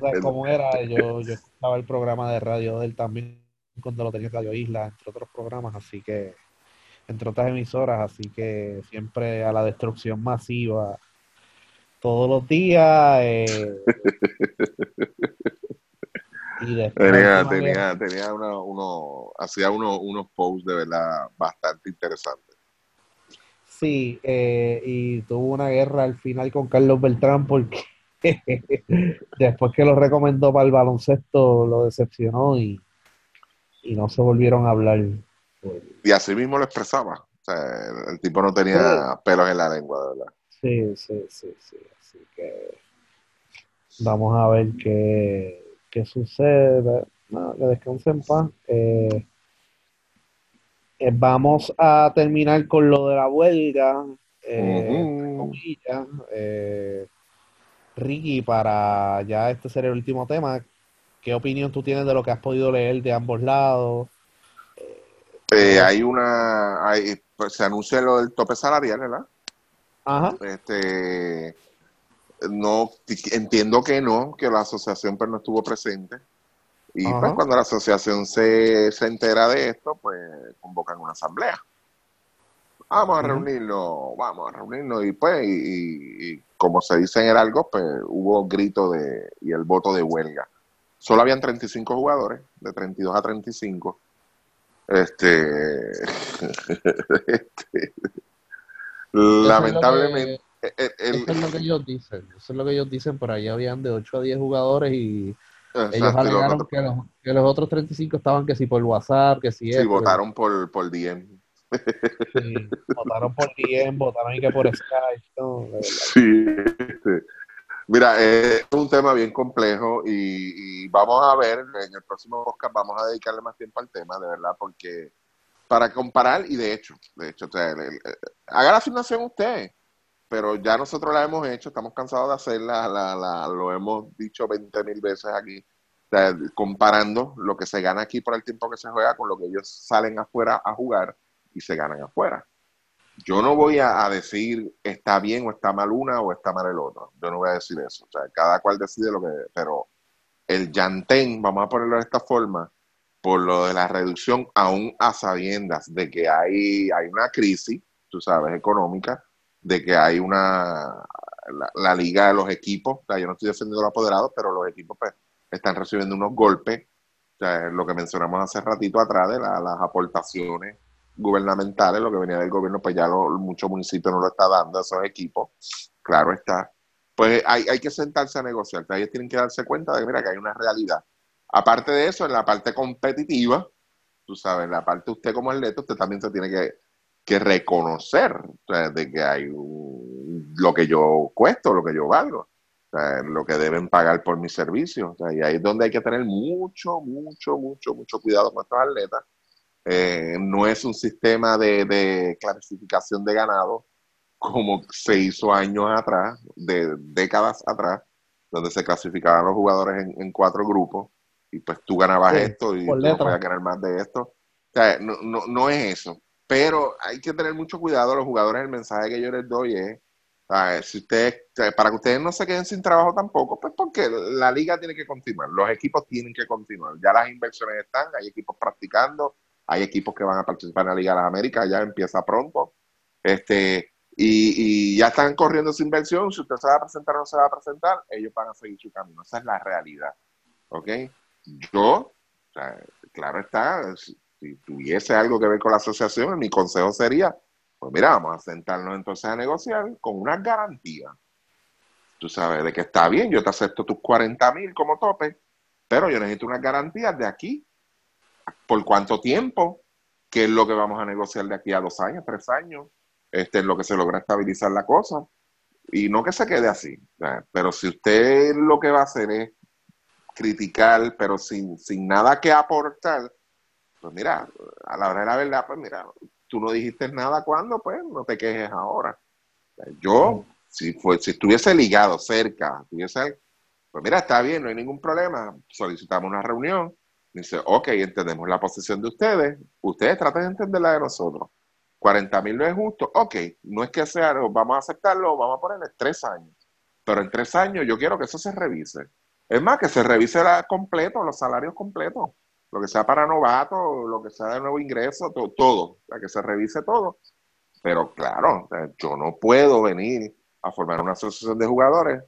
sea, como era, yo, yo escuchaba el programa de radio de él también cuando lo tenía en Radio Isla, entre otros programas, así que, entre otras emisoras, así que siempre a la destrucción masiva todos los días. eh, y Tenía, tenía, tenía una- uno, hacía uno, unos posts de verdad bastante interesantes. Sí, eh, y tuvo una guerra al final con Carlos Beltrán porque después que lo recomendó para el baloncesto lo decepcionó y, y no se volvieron a hablar. Y así mismo lo expresaba. O sea, el, el tipo no tenía pelos en la lengua, de verdad. Sí, sí, sí, sí. Así que vamos a ver qué, qué sucede. No, que descanse en paz. Eh, eh, vamos a terminar con lo de la huelga. Eh. Eh, Ricky, para ya este ser el último tema, ¿qué opinión tú tienes de lo que has podido leer de ambos lados? Eh, hay una, hay, pues, se anuncia lo del tope salarial, ¿verdad? Ajá, Este, no, entiendo que no, que la asociación pues no estuvo presente. Y pues cuando la asociación se, se entera de esto, pues convocan una asamblea. Vamos a reunirnos, vamos a reunirnos. Y pues, y, y- y como se dice en el algo, pues hubo grito de, y el voto de huelga. Solo habían 35 jugadores, de 32 a 35. Este, este, lamentablemente, el- el- Eso es lo que ellos dicen, eso es lo que ellos dicen, por ahí habían de 8 a 10 jugadores y exacto, y los alegaron otros- que los, que los otros 35 estaban que si por WhatsApp, que si sí, esto, votaron por, por DM. que si- votaron por DM, votaron y que por Skype, no, verdad. Sí, este, mira, eh, es un tema bien complejo y, y vamos a ver, en el próximo podcast vamos a dedicarle más tiempo al tema, de verdad, porque para comparar, y de hecho, de hecho, o sea, el- el- haga la asignación usted, pero ya nosotros la hemos hecho, estamos cansados de hacerla, la, la- lo hemos dicho 20 mil veces aquí, comparando lo que se gana aquí por el tiempo que se juega con lo que ellos salen afuera a jugar y se ganan afuera. Yo no voy a, decir está bien o está mal una o está mal el otro. Yo no voy a decir eso. O sea, cada cual decide lo que. Pero el llantén, vamos a ponerlo de esta forma, por lo de la reducción, aún a sabiendas de que hay, hay una crisis, tú sabes, económica, de que hay una. La, liga de los equipos, o sea, yo no estoy defendiendo los apoderados, pero los equipos pues, están recibiendo unos golpes. O sea, lo que mencionamos hace ratito atrás de la- las aportaciones gubernamentales, lo que venía del gobierno, pues ya muchos municipios no lo está dando a esos equipos, claro está. Pues hay, hay que sentarse a negociar, o ellos tienen que darse cuenta de mira, que hay una realidad. Aparte de eso, en la parte competitiva, tú sabes, en la parte usted como atleta, usted también se tiene que, que reconocer o sea, de que hay un- lo que yo cuesto, lo que yo valgo, o sea, lo que deben pagar por mis servicios. O sea, y ahí es donde hay que tener mucho, mucho, mucho, mucho cuidado con estos atletas. Eh, no es un sistema de, de clasificación de ganado como se hizo años atrás, de décadas atrás, donde se clasificaban los jugadores en, en cuatro grupos y pues tú ganabas Sí, esto y tú no podías ganar más de esto. O sea, no, no, no es eso. Pero hay que tener mucho cuidado los jugadores. El mensaje que yo les doy es, si ustedes, para que ustedes no se queden sin trabajo tampoco, pues porque la liga tiene que continuar, los equipos tienen que continuar. Ya las inversiones están, hay equipos practicando, hay equipos que van a participar en la Liga de las Américas, ya empieza pronto. Este, y, ya están corriendo su inversión, si usted se va a presentar o no se va a presentar, ellos van a seguir su camino. Esa es la realidad. ¿Ok? Yo, claro está, si, tuviese algo que ver con la asociación, mi consejo sería, pues mira, vamos a sentarnos entonces a negociar con una garantía. Tú sabes, de que está bien, yo te acepto tus 40 mil como tope, pero yo necesito unas garantías de aquí, por cuánto tiempo, qué es lo que vamos a negociar de aquí a dos años, tres años, este, en lo que se logra estabilizar la cosa. Y no que se quede así. Pero si usted lo que va a hacer es criticar, pero sin, sin nada que aportar, pues mira, a la hora de la verdad, pues mira, tú no dijiste nada cuando, pues no te quejes ahora. Yo, si, fue, si estuviese ligado cerca, tuviese, pues mira, está bien, no hay ningún problema, solicitamos una reunión, dice, ok, entendemos la posición de ustedes, ustedes traten de entender la de nosotros. 40 mil no es justo, ok, no es que sea, vamos a aceptarlo, vamos a ponerle tres años, pero en tres años yo quiero que eso se revise. Es más, que se revise la, completo, los salarios completos, lo que sea para novatos, lo que sea de nuevo ingreso, todo, para que se revise todo. Pero claro, yo no puedo venir a formar una asociación de jugadores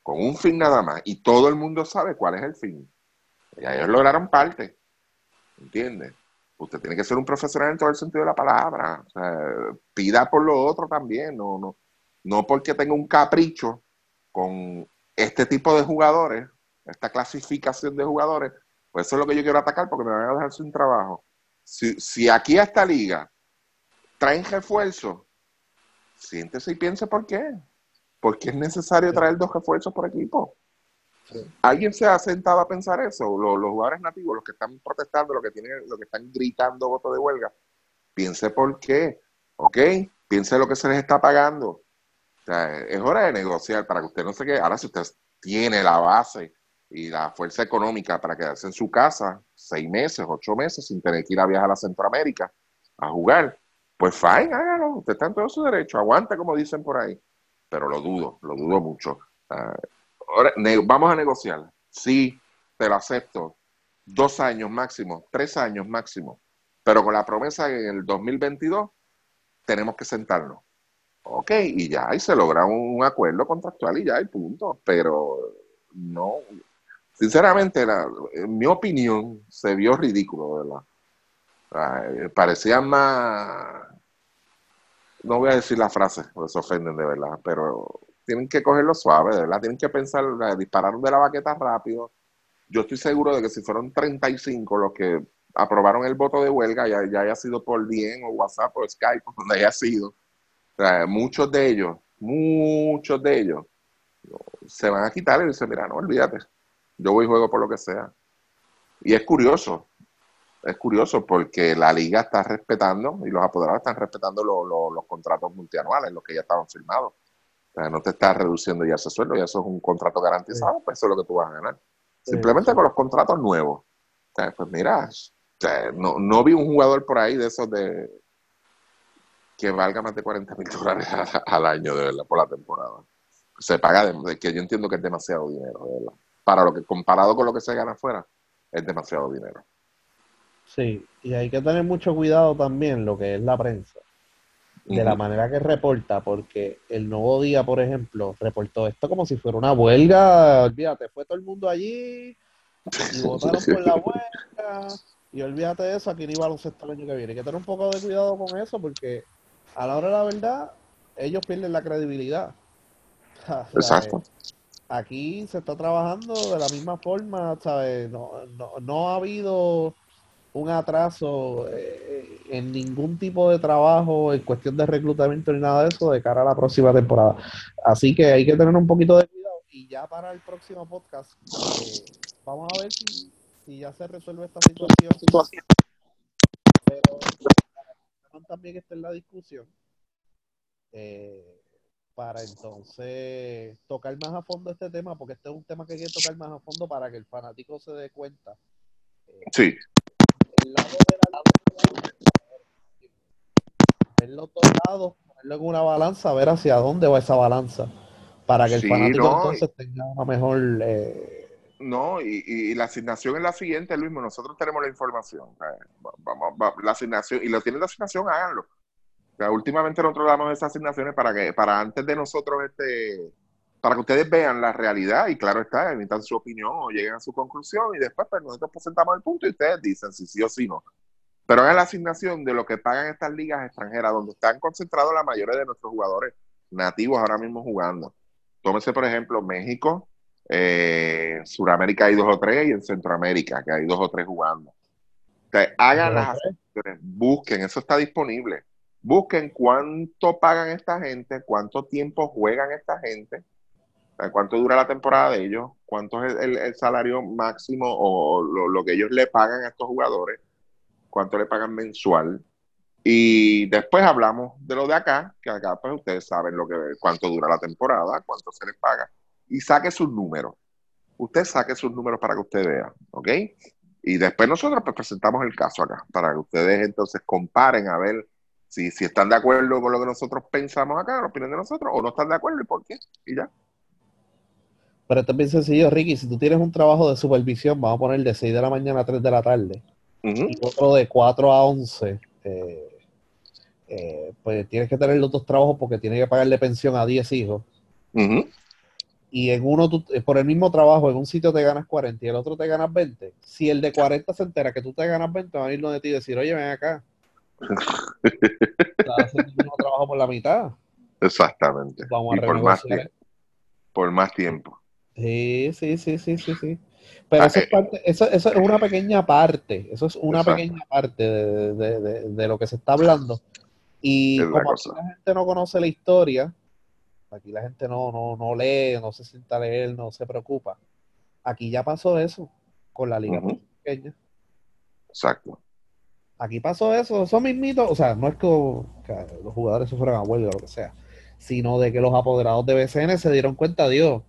con un fin nada más y todo el mundo sabe cuál es el fin. Y ellos lograron parte, ¿entiendes? usted tiene que ser un profesional en todo el sentido de la palabra. O sea, pida por lo otro también, no, no, no porque tenga un capricho con este tipo de jugadores, esta clasificación de jugadores, pues eso es lo que yo quiero atacar porque me van a dejar sin trabajo. Si, si aquí a esta liga traen refuerzos, siéntese y piense por qué. Porque es necesario traer dos refuerzos por equipo. ¿Alguien se ha sentado a pensar eso? Los, jugadores nativos, los que están protestando, los que tienen, los que están gritando voto de huelga, piense por qué, ¿ok? Piense lo que se les está pagando. O sea, es hora de negociar para que usted no se quede. Ahora, si usted tiene la base y la fuerza económica para quedarse en su casa seis meses, ocho meses, sin tener que ir a viajar a Centroamérica a jugar, pues fine, hágalo. Usted está en todo su derecho. Aguanta, como dicen por ahí. Pero lo dudo, lo dudo mucho vamos a negociar. Sí, te lo acepto. Dos años máximo, tres años máximo. Pero con la promesa que en el 2022 tenemos que sentarnos. Ok, y ya, y se logra un, acuerdo contractual y ya, y punto. Pero no, sinceramente, en mi opinión, se vio ridículo, ¿verdad? parecía más, no voy a decir la frase, porque ofenden de verdad, pero tienen que cogerlo suave, de verdad, tienen que pensar, dispararon de la baqueta rápido. Yo estoy seguro de que si fueron 35 los que aprobaron el voto de huelga, ya, ya haya sido por bien o WhatsApp o Skype, donde haya sido, muchos de ellos, muchos de ellos, se van a quitar y dicen, mira, no, olvídate, yo voy y juego por lo que sea. Y es curioso, es curioso porque la liga está respetando y los apoderados están respetando los contratos multianuales, los que ya estaban firmados no te estás reduciendo ya ese sueldo, ya eso es un contrato garantizado, pues eso es lo que tú vas a ganar. Simplemente con los contratos nuevos. pues mira, no, no vi un jugador por ahí de esos de que valga más de 40 mil dólares al año, de verdad, por la temporada. Se paga, de, que yo entiendo que es demasiado dinero, de verdad. Para lo que, comparado con lo que se gana afuera, es demasiado dinero. Sí, y hay que tener mucho cuidado también lo que es la prensa de la manera que reporta, porque el nuevo día, por ejemplo, reportó esto como si fuera una huelga, olvídate, fue todo el mundo allí y votaron por la huelga, y olvídate de eso, aquí ni baloncesto el año que viene. Hay que tener un poco de cuidado con eso, porque a la hora de la verdad, ellos pierden la credibilidad. Exacto. Aquí se está trabajando de la misma forma, ¿sabes? No, no, no ha habido un atraso eh, en ningún tipo de trabajo, en cuestión de reclutamiento ni nada de eso, de cara a la próxima temporada. Así que hay que tener un poquito de cuidado. Y ya para el próximo podcast, eh, vamos a ver si, ya se resuelve esta situación. situación. Pero también está en la discusión. Eh, para entonces tocar más a fondo este tema, porque este es un tema que que tocar más a fondo para que el fanático se dé cuenta. sí ver los dos lados, ponerlo en una balanza, ver hacia dónde va esa balanza, para que el fanático entonces tenga una mejor... Eh... No, y, la asignación es la siguiente, Luis, nosotros tenemos la información. Vamos, la asignación, y lo tienen la asignación, háganlo. Sea, últimamente nosotros damos esas asignaciones para que, para antes de nosotros, este, para que ustedes vean la realidad y claro está, emitan su opinión o lleguen a su conclusión y después pues, nosotros presentamos el punto y ustedes dicen si sí o si no. Pero hagan la asignación de lo que pagan estas ligas extranjeras, donde están concentrados la mayoría de nuestros jugadores nativos ahora mismo jugando. Tómese, por ejemplo, México, eh, Suramérica hay dos o tres y en Centroamérica, que hay dos o tres jugando. hagan las asignaciones, busquen, eso está disponible. Busquen cuánto pagan esta gente, cuánto tiempo juegan esta gente, cuánto dura la temporada de ellos, cuánto es el, salario máximo o lo, que ellos le pagan a estos jugadores cuánto le pagan mensual. Y después hablamos de lo de acá, que acá pues ustedes saben lo que cuánto dura la temporada, cuánto se les paga. Y saque sus números. Usted saque sus números para que usted vea, ¿ok? Y después nosotros pues, presentamos el caso acá, para que ustedes entonces comparen a ver si, si están de acuerdo con lo que nosotros pensamos acá, la opinión de nosotros, o no están de acuerdo y por qué, y ya. Pero esto es bien sencillo, Ricky. Si tú tienes un trabajo de supervisión, vamos a poner de 6 de la mañana a 3 de la tarde, y otro de 4 a 11, eh, eh, pues tienes que tener los dos trabajos porque tienes que pagarle pensión a 10 hijos. Y en uno, tú, eh, por el mismo trabajo, en un sitio te ganas 40 y el otro te ganas 20. Si el de 40 se entera que tú te ganas 20, van a ir de ti y decir, oye, ven acá. Estás haciendo el mismo trabajo por la mitad. Exactamente. Vamos a y por más, por más tiempo. Sí, sí, sí, sí, sí, sí. Pero eso, es parte, eso, es una pequeña parte, eso es una pequeña parte de, lo que se está hablando. Y como aquí la gente no conoce la historia, aquí la gente no, no, no lee, no se sienta a leer, no se preocupa. Aquí ya pasó eso con la liga pequeña. Exacto. Aquí pasó eso, son mismitos, o sea, no es que, los jugadores se fueran a huelga o lo que sea, sino de que los apoderados de BCN se dieron cuenta, Dios,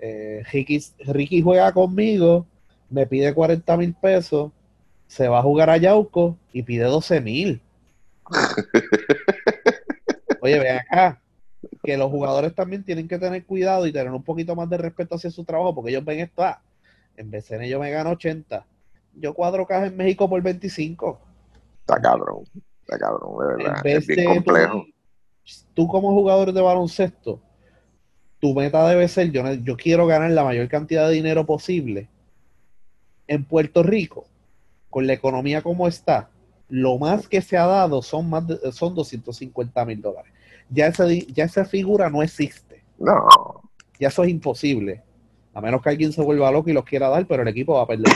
eh, Ricky, juega conmigo, me pide 40 mil pesos, se va a jugar a Yauco y pide 12 mil. Oye, ven acá, que los jugadores también tienen que tener cuidado y tener un poquito más de respeto hacia su trabajo, porque ellos ven esto, ah, en BCN yo me gano 80, yo cuadro cajas en México por 25. Está cabrón, está cabrón, de verdad. es bien complejo. tú como jugador de baloncesto, tu meta debe ser, yo, yo quiero ganar la mayor cantidad de dinero posible en Puerto Rico, con la economía como está, lo más que se ha dado son más son 250 mil dólares. Ya esa, ya esa figura no existe. No. Ya eso es imposible. A menos que alguien se vuelva loco y los quiera dar, pero el equipo va a perder.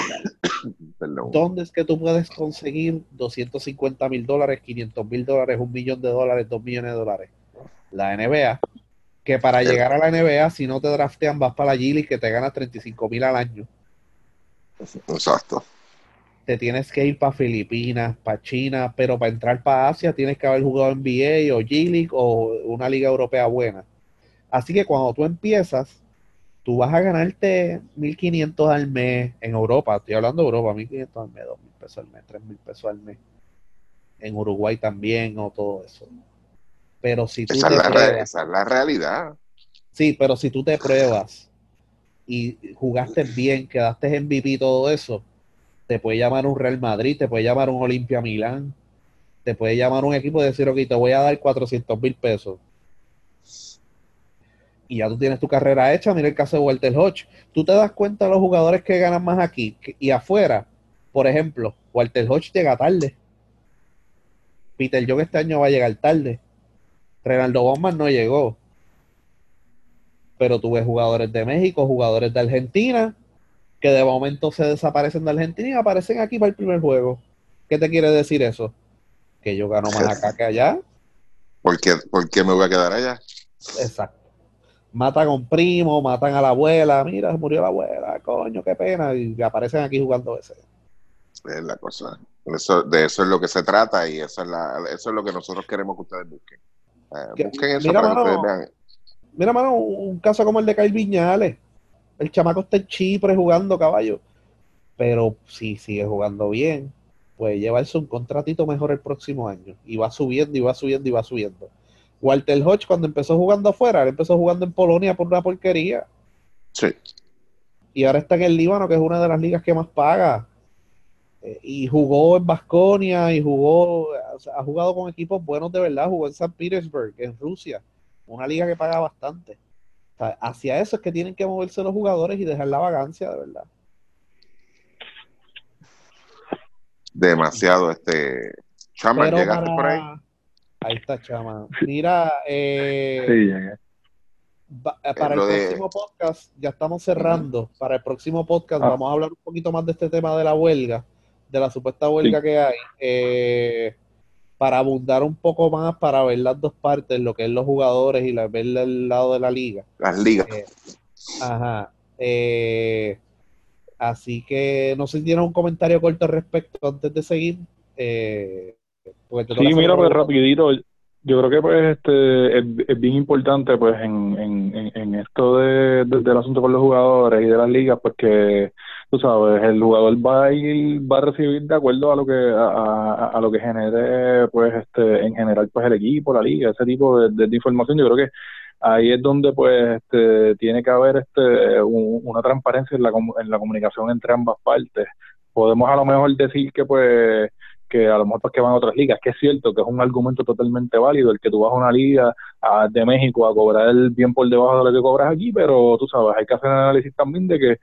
¿Dónde es que tú puedes conseguir 250 mil dólares, 500 mil dólares, un millón de dólares, dos millones de dólares? La NBA que para llegar a la NBA, si no te draftean, vas para la Gili que te ganas 35 mil al año. Exacto. Te tienes que ir para Filipinas, para China, pero para entrar para Asia tienes que haber jugado NBA o G-League o una liga europea buena. Así que cuando tú empiezas, tú vas a ganarte 1.500 al mes en Europa. Estoy hablando de Europa, 1.500 al mes, 2.000 pesos al mes, 3.000 pesos al mes. En Uruguay también o todo eso. Pero si tú esa, es la, esa es la realidad. Sí, pero si tú te pruebas y jugaste bien, quedaste en MVP y todo eso, te puede llamar un Real Madrid, te puede llamar un Olimpia Milán, te puede llamar un equipo y decir, ok, te voy a dar 400 mil pesos. Y ya tú tienes tu carrera hecha. Mira el caso de Walter Hodge. Tú te das cuenta de los jugadores que ganan más aquí y afuera. Por ejemplo, Walter Hodge llega tarde. Peter Young este año va a llegar tarde. Renaldo Bowman no llegó. Pero tuve jugadores de México, jugadores de Argentina, que de momento se desaparecen de Argentina y aparecen aquí para el primer juego. ¿Qué te quiere decir eso? Que yo gano más acá que allá. ¿Por qué, me voy a quedar allá? Exacto. Matan a un primo, matan a la abuela. Mira, murió la abuela, coño, qué pena. Y aparecen aquí jugando ese. Es la cosa. Eso, de eso es lo que se trata y eso es, la, eso es lo que nosotros queremos que ustedes busquen. Eh, mira, mano, Mira, mano, un caso como el de Kyle Viñales. El chamaco está en Chipre jugando caballo. Pero si sigue jugando bien, puede llevarse un contratito mejor el próximo año. Y va subiendo, y va subiendo, y va subiendo. Walter Hodge, cuando empezó jugando afuera, él empezó jugando en Polonia por una porquería. Sí. Y ahora está en el Líbano, que es una de las ligas que más paga. Eh, y jugó en Basconia, y jugó ha jugado con equipos buenos de verdad, jugó en San Petersburg, en Rusia, una liga que paga bastante. hacia eso es que tienen que moverse los jugadores y dejar la vagancia, de verdad. Demasiado, este. Chama, ¿llegaste por ahí? Ahí está, Chama. Mira, eh, eh, para el próximo podcast, ya estamos cerrando. Para el próximo podcast ah. vamos a hablar un poquito más de este tema de la huelga, de la supuesta huelga que hay, eh, para abundar un poco más, para ver las dos partes, lo que es los jugadores y la, ver el lado de la liga. Las ligas. Eh, ajá. así que no sé si tienen un comentario corto al respecto antes de seguir. Sí, mira, pues rapidito, yo creo que pues este es, bien importante pues en, en, en esto de, del asunto con los jugadores y de las ligas pues que tú sabes el jugador va a ir, va a recibir de acuerdo a lo que a, a, lo que genere pues este en general pues el equipo la liga ese tipo de, de, información. Yo creo que ahí es donde pues este, tiene que haber este una transparencia en la, en la comunicación entre ambas partes. Podemos a lo mejor decir que pues que a lo mejor que van a otras ligas, que es cierto que es un argumento totalmente válido el que tú vas a una liga de México a cobrar el bien por debajo de lo que cobras aquí, pero tú sabes, hay que hacer un análisis también de que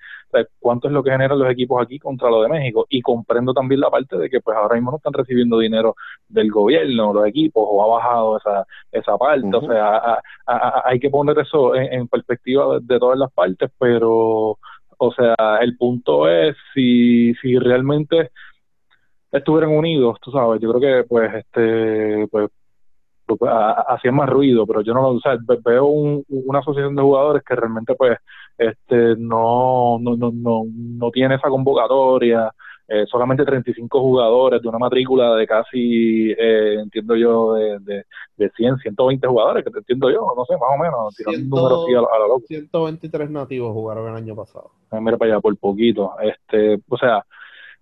cuánto es lo que generan los equipos aquí contra lo de México y comprendo también la parte de que pues ahora mismo no están recibiendo dinero del gobierno, los equipos, o ha bajado esa, esa parte, o sea, hay que poner eso en, perspectiva de, de todas las partes, pero o sea, el punto es si, si realmente estuvieran unidos, tú sabes, yo creo que pues este pues, hacían más ruido, pero yo no lo o sea, veo una asociación de jugadores que realmente pues este no no no no, no tiene esa convocatoria, eh, solamente 35 jugadores de una matrícula de casi, eh, entiendo yo, de, de, de 100, 120 jugadores, que te entiendo yo, no sé, más o menos, tirando un número así a, la loca. 123 nativos jugaron el año pasado. Eh, mira para allá, por poquito. este O sea,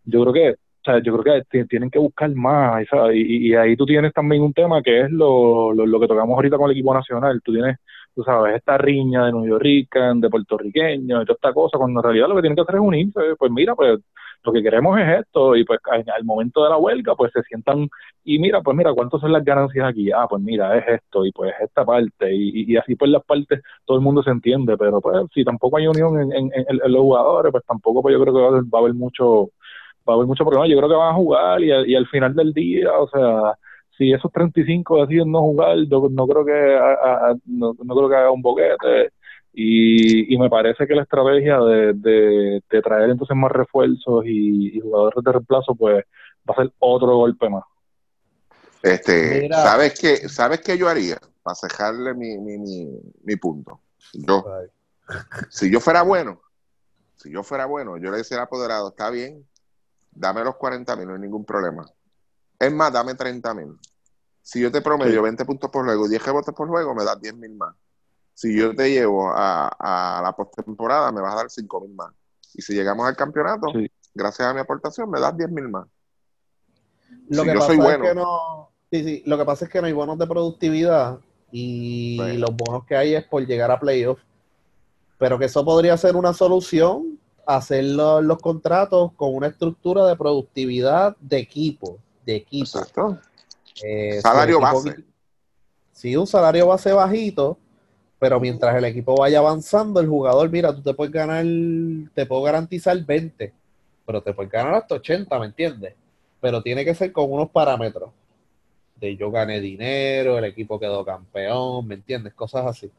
yo creo que o sea, yo creo que tienen que buscar más, Y, y, ahí tú tienes también un tema que es lo, lo, que tocamos ahorita con el equipo nacional. Tú tienes, tú sabes, esta riña de York, de puertorriqueños y toda esta cosa, cuando en realidad lo que tienen que hacer es unirse. Pues mira, pues lo que queremos es esto, y pues al momento de la huelga, pues se sientan, y mira, pues mira, ¿cuántas son las ganancias aquí? Ah, pues mira, es esto, y pues esta parte, y, y así pues las partes, todo el mundo se entiende, pero pues si tampoco hay unión en, en, en, los jugadores, pues tampoco pues yo creo que va a haber mucho va a haber mucho problema. Yo creo que van a jugar y, y al final del día, o sea, si esos 35 deciden no jugar, no, creo que no, creo que haga un boquete. Y, y me parece que la estrategia de, de, traer entonces más refuerzos y, jugadores de reemplazo, pues va a ser otro golpe más. Este, ¿sabes qué, ¿Sabes qué yo haría? Para cejarle mi, mi, mi, mi punto. Yo, si yo fuera bueno, si yo fuera bueno, yo le decía al apoderado, está bien, dame los 40 mil, no hay ningún problema. Es más, dame 30 mil. Si yo te promedio 20 puntos por juego, 10 rebotes por juego, me das 10 mil más. Si yo te llevo a, a la postemporada, me vas a dar 5 mil más. Y si llegamos al campeonato, gracias a mi aportación, me das 10 mil más. Lo que pasa es que no, sí, sí, lo que pasa es que no hay bonos de productividad y los bonos que hay es por llegar a playoffs. Pero que eso podría ser una solución hacer los, contratos con una estructura de productividad de equipo, de equipo. Exacto. Eh, salario base. Sí, un salario base bajito, pero mientras el equipo vaya avanzando, el jugador, mira, tú te puedes ganar, te puedo garantizar 20, pero te puedes ganar hasta 80, ¿me entiendes? Pero tiene que ser con unos parámetros. De yo gané dinero, el equipo quedó campeón, ¿me entiendes? Cosas así.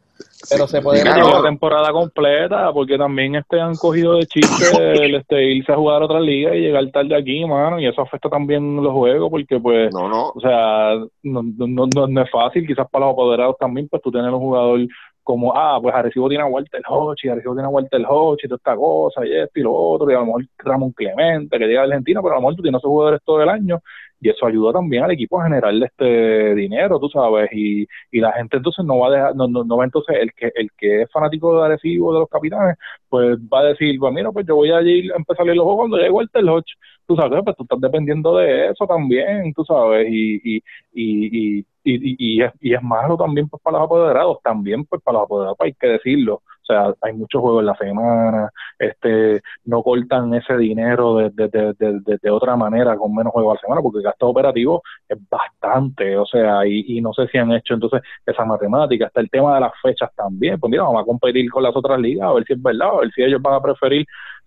Pero se puede ver la temporada completa, porque también este han cogido de chiste el este, irse a jugar a otra liga y llegar tarde aquí, mano, y eso afecta también los juegos, porque pues, no, no. o sea, no, no, no, es fácil, quizás para los apoderados también, pues tú tienes un jugador como, ah, pues Arecibo tiene a Walter Hodge, y Arecibo tiene a Walter Hodge, y toda esta cosa, y esto y lo otro, y a lo mejor Ramón Clemente, que llega a Argentina, pero a lo mejor tú tienes esos jugadores todo el año, y eso ayuda también al equipo a generarle este dinero, tú sabes, y, y la gente entonces no va a dejar, no, no, no va entonces, el que, el que es fanático de Arecibo, de los capitanes, pues va a decir, pues mira, pues yo voy a ir a empezar a los juegos cuando llegue Walter Hodge, tú sabes, pues tú estás dependiendo de eso también, tú sabes, y, y, y, y, y, es, y es malo también pues, para los apoderados, también pues para los apoderados, hay que decirlo. O sea, hay muchos juegos en la semana, este, no cortan ese dinero de, de, de, de, otra manera con menos juegos a la semana, porque el gasto operativo es bastante, o sea, y, y no sé si han hecho entonces esa matemática, está el tema de las fechas también, pues mira, vamos a competir con las otras ligas, a ver si es verdad, a ver si ellos van a preferir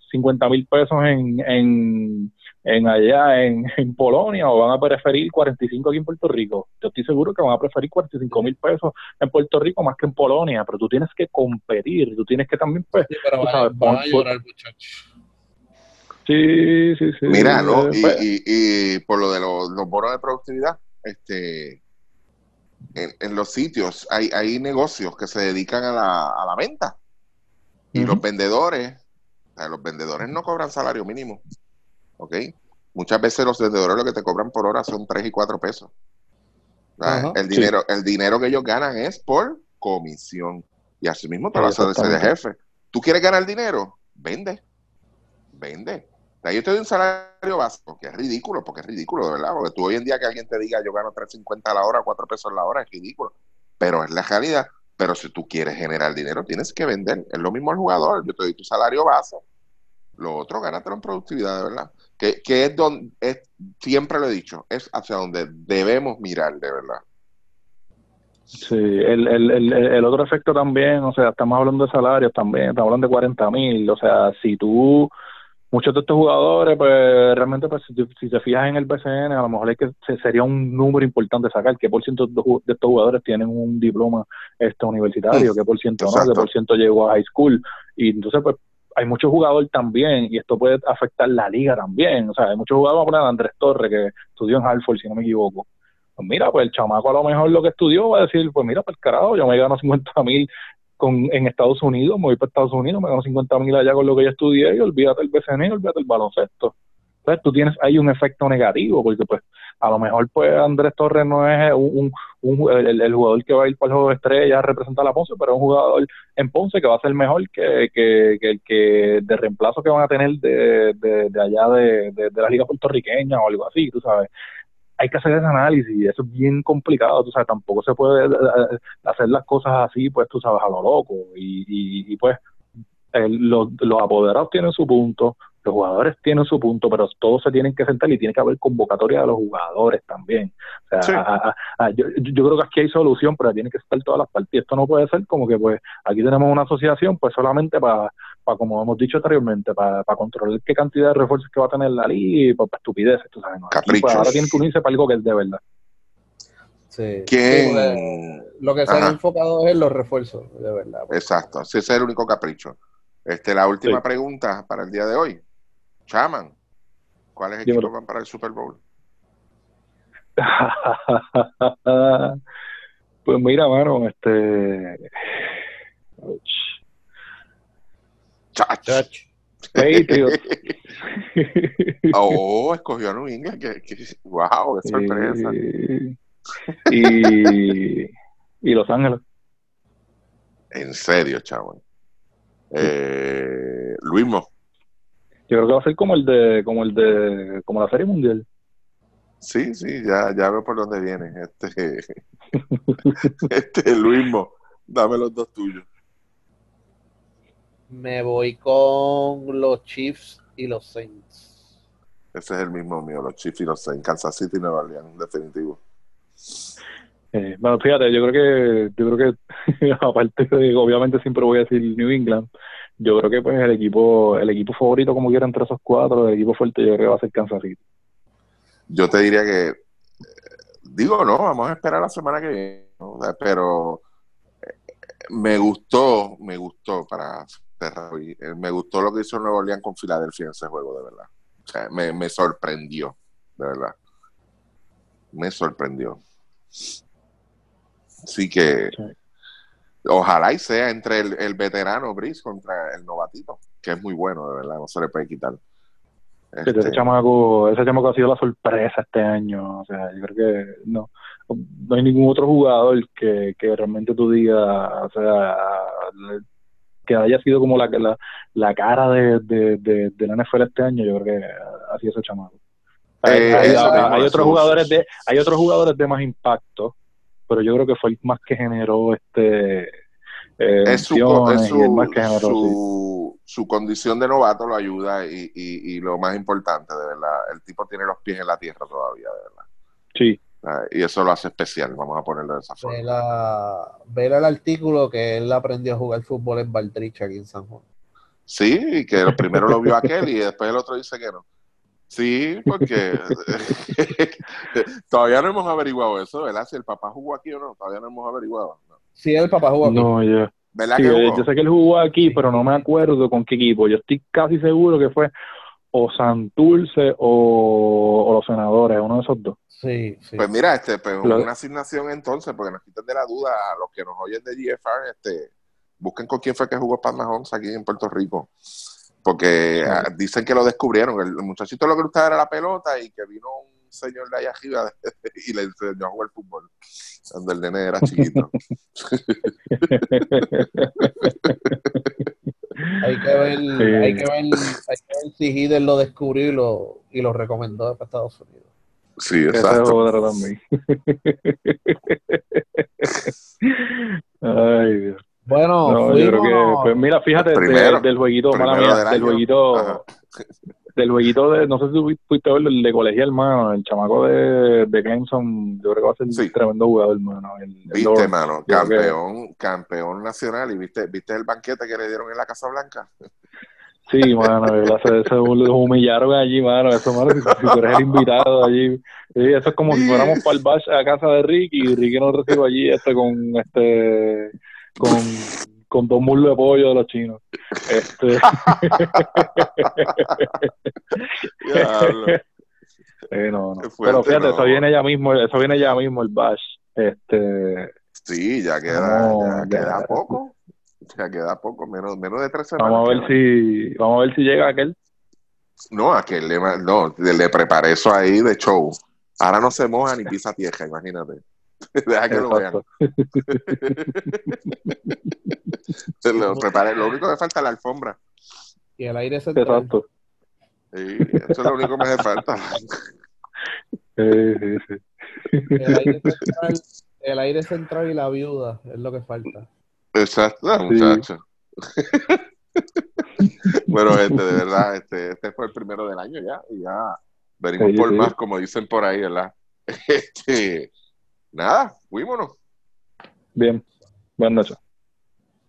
50 mil pesos en, en en allá en, en, Polonia o van a preferir 45 aquí en Puerto Rico. Yo estoy seguro que van a preferir 45 mil pesos en Puerto Rico más que en Polonia, pero tú tienes que competir, tú tienes que también, pues, sí, pero van, a llorar, muchachos. Sí, sí, sí. Mira, ¿no? Y, pues, y, y, por lo de los, los bonos de productividad, este, en, en, los sitios hay, hay negocios que se dedican a la, a la venta y uh -huh. los vendedores, o sea, los vendedores no cobran salario mínimo. ¿Ok? Muchas veces los vendedores lo que te cobran por hora son 3 y 4 pesos. Ajá, el, dinero, sí. el dinero que ellos ganan es por comisión. Y así mismo te vas a decir de jefe. ¿Tú quieres ganar dinero? Vende. Vende. O sea, yo te doy un salario básico, que es ridículo, porque es ridículo, de verdad. Porque tú hoy en día que alguien te diga yo gano 3.50 a la hora, 4 pesos a la hora, es ridículo. Pero es la realidad. Pero si tú quieres generar dinero, tienes que vender. Es lo mismo al jugador. Yo te doy tu salario base. Lo otro, gánatelo en productividad, de verdad que, que es donde, es, siempre lo he dicho, es hacia donde debemos mirar, de verdad. Sí, el, el, el, el, otro efecto también, o sea, estamos hablando de salarios también, estamos hablando de 40 mil, o sea, si tú, muchos de estos jugadores, pues realmente, pues si, si te fijas en el BCN, a lo mejor es que sería un número importante sacar, qué por ciento de estos jugadores tienen un diploma este universitario, qué por ciento no, qué por ciento llegó a high school, y entonces, pues hay muchos jugadores también, y esto puede afectar la liga también. O sea, hay muchos jugadores, vamos a Andrés Torres, que estudió en Hartford, si no me equivoco. Pues mira, pues el chamaco a lo mejor lo que estudió va a decir, pues mira, pues carajo, yo me gano 50 mil en Estados Unidos, me voy para Estados Unidos, me gano 50 mil allá con lo que yo estudié y olvídate el BCN olvídate el baloncesto. Entonces tú tienes ahí un efecto negativo, porque pues a lo mejor pues Andrés Torres no es un, un, un el, jugador que va a ir para el juego de estrella a representar a Ponce, pero es un jugador en Ponce que va a ser mejor que, que, que el que de reemplazo que van a tener de, de, de allá de, de, de la liga puertorriqueña o algo así, tú sabes. Hay que hacer ese análisis eso es bien complicado, tú sabes, tampoco se puede hacer las cosas así, pues tú sabes, a lo loco. Y, y, y pues los, los apoderados tienen su punto, los jugadores tienen su punto, pero todos se tienen que sentar y tiene que haber convocatoria de los jugadores también. O sea, sí. a, a, a, yo, yo, creo que aquí hay solución, pero tiene que estar todas las partes. Esto no puede ser como que, pues, aquí tenemos una asociación, pues solamente para, para como hemos dicho anteriormente, para, para controlar qué cantidad de refuerzos que va a tener la liga y para, para estupideces, tú sabes. ¿no? Aquí, pues, ahora tienen que unirse para algo que es de verdad. Sí. sí lo que se ha enfocado es los refuerzos, de verdad. Pues. Exacto, ese es el único capricho. Este, la última sí. pregunta para el día de hoy. Chaman, ¿cuáles equipos van para el Super Bowl? pues mira, mano, este. Chach. Patriots. oh, escogió a New England. Que, que, wow, qué sorpresa. Y, y Los Ángeles. En serio, chaval. Eh, Luismo. Yo creo que va a ser como el de, como el de, como la Serie Mundial. Sí, sí, ya, ya veo por dónde viene. Este, este Luismo, dame los dos tuyos. Me voy con los Chiefs y los Saints. Ese es el mismo mío, los Chiefs y los Saints. Kansas City y Nueva Orleans, definitivo. Eh, bueno, fíjate, yo creo que, yo creo que aparte de, obviamente siempre voy a decir New England, yo creo que pues el equipo, el equipo favorito como quiera entre esos cuatro, el equipo fuerte yo creo que va a ser Kansas City. Yo te diría que, digo no, vamos a esperar la semana que viene, pero eh, me gustó, me gustó para cerrar eh, me gustó lo que hizo Nueva Orleans con Filadelfia en ese juego, de verdad. O sea, me sorprendió, de verdad. Me sorprendió. Así que sí. ojalá y sea entre el, el, veterano Brice contra el novatito, que es muy bueno, de verdad, no se le puede quitar. Este... Ese, chamaco, ese chamaco ha sido la sorpresa este año, o sea, yo creo que no, no hay ningún otro jugador que, que realmente tú digas, o sea, que haya sido como la, la, la cara de, de, de, de, la NFL este año, yo creo que ha sido ese chamaco. Eh, hay, hay, hay, otros jugadores de, hay otros jugadores de más impacto, pero yo creo que fue el más que generó este eh, es su, su, condición de novato lo ayuda y, y, lo más importante, de verdad, el tipo tiene los pies en la tierra todavía, de verdad. Sí. Y eso lo hace especial, vamos a ponerlo de esa forma. Ver, el artículo que él aprendió a jugar fútbol en Valtrich, aquí en San Juan. Sí, y que primero lo vio aquel y después el otro dice que no. Sí, porque todavía no hemos averiguado eso, ¿verdad? Si el papá jugó aquí o no, todavía no hemos averiguado. Sí, el papá jugó aquí. No, yo. yo sé que él jugó aquí, pero no me acuerdo con qué equipo. Yo estoy casi seguro que fue o Santurce o, los senadores, uno de esos dos. Sí, sí. Pues mira, este, pues una asignación entonces, porque nos quitan de la duda a los que nos oyen de GFR, este, busquen con quién fue que jugó Panahons aquí en Puerto Rico. Porque ah, dicen que lo descubrieron. El, muchachito lo que gustaba era la pelota y que vino un señor de allá arriba y le enseñó a jugar fútbol cuando el nene era chiquito. hay que ver, hay que ver, hay que ver si Hider lo descubrió y lo, y lo recomendó para Estados Unidos. Sí, exacto. también. Ay, Dios. Bueno, yo creo que, pues mira, fíjate, del jueguito, mala mía, del jueguito, del jueguito de, no sé si fuiste a ver el de colegial, hermano, el chamaco de, de Clemson, yo creo que va a ser un tremendo jugador, hermano. viste, hermano, campeón, campeón nacional, y viste, viste el banquete que le dieron en la Casa Blanca. Sí, mano, se, se humillaron allí, mano, eso, mano, si, tú eres el invitado allí, sí, eso es como si fuéramos para el bash a casa de Ricky, y Ricky nos recibe allí, este, con, este, con con dos muslos de pollo de los chinos. Este... eh, no, no. Pero fíjate, eso viene ya mismo, eso viene ya mismo el bash. Este, sí, ya queda, ya queda poco. Ya queda poco, menos, menos de tres semanas. Vamos a ver si, vamos a ver si llega aquel. No, aquel le, no, le preparé eso ahí de show. Ahora no se moja ni pisa tierra, imagínate. Deja que lo vean. lo, preparé. lo único que falta es la alfombra. Y el aire central. Exacto. Sí, eso es lo único que me hace falta. Sí, sí, sí. El aire, central, el aire central y la viuda es lo que falta. Exacto, muchacho. bueno, gente, de verdad, este, este fue el primero del año ya, y ya venimos por más, como dicen por ahí, ¿verdad? Este, nada, fuímonos. Bien, buenas noches.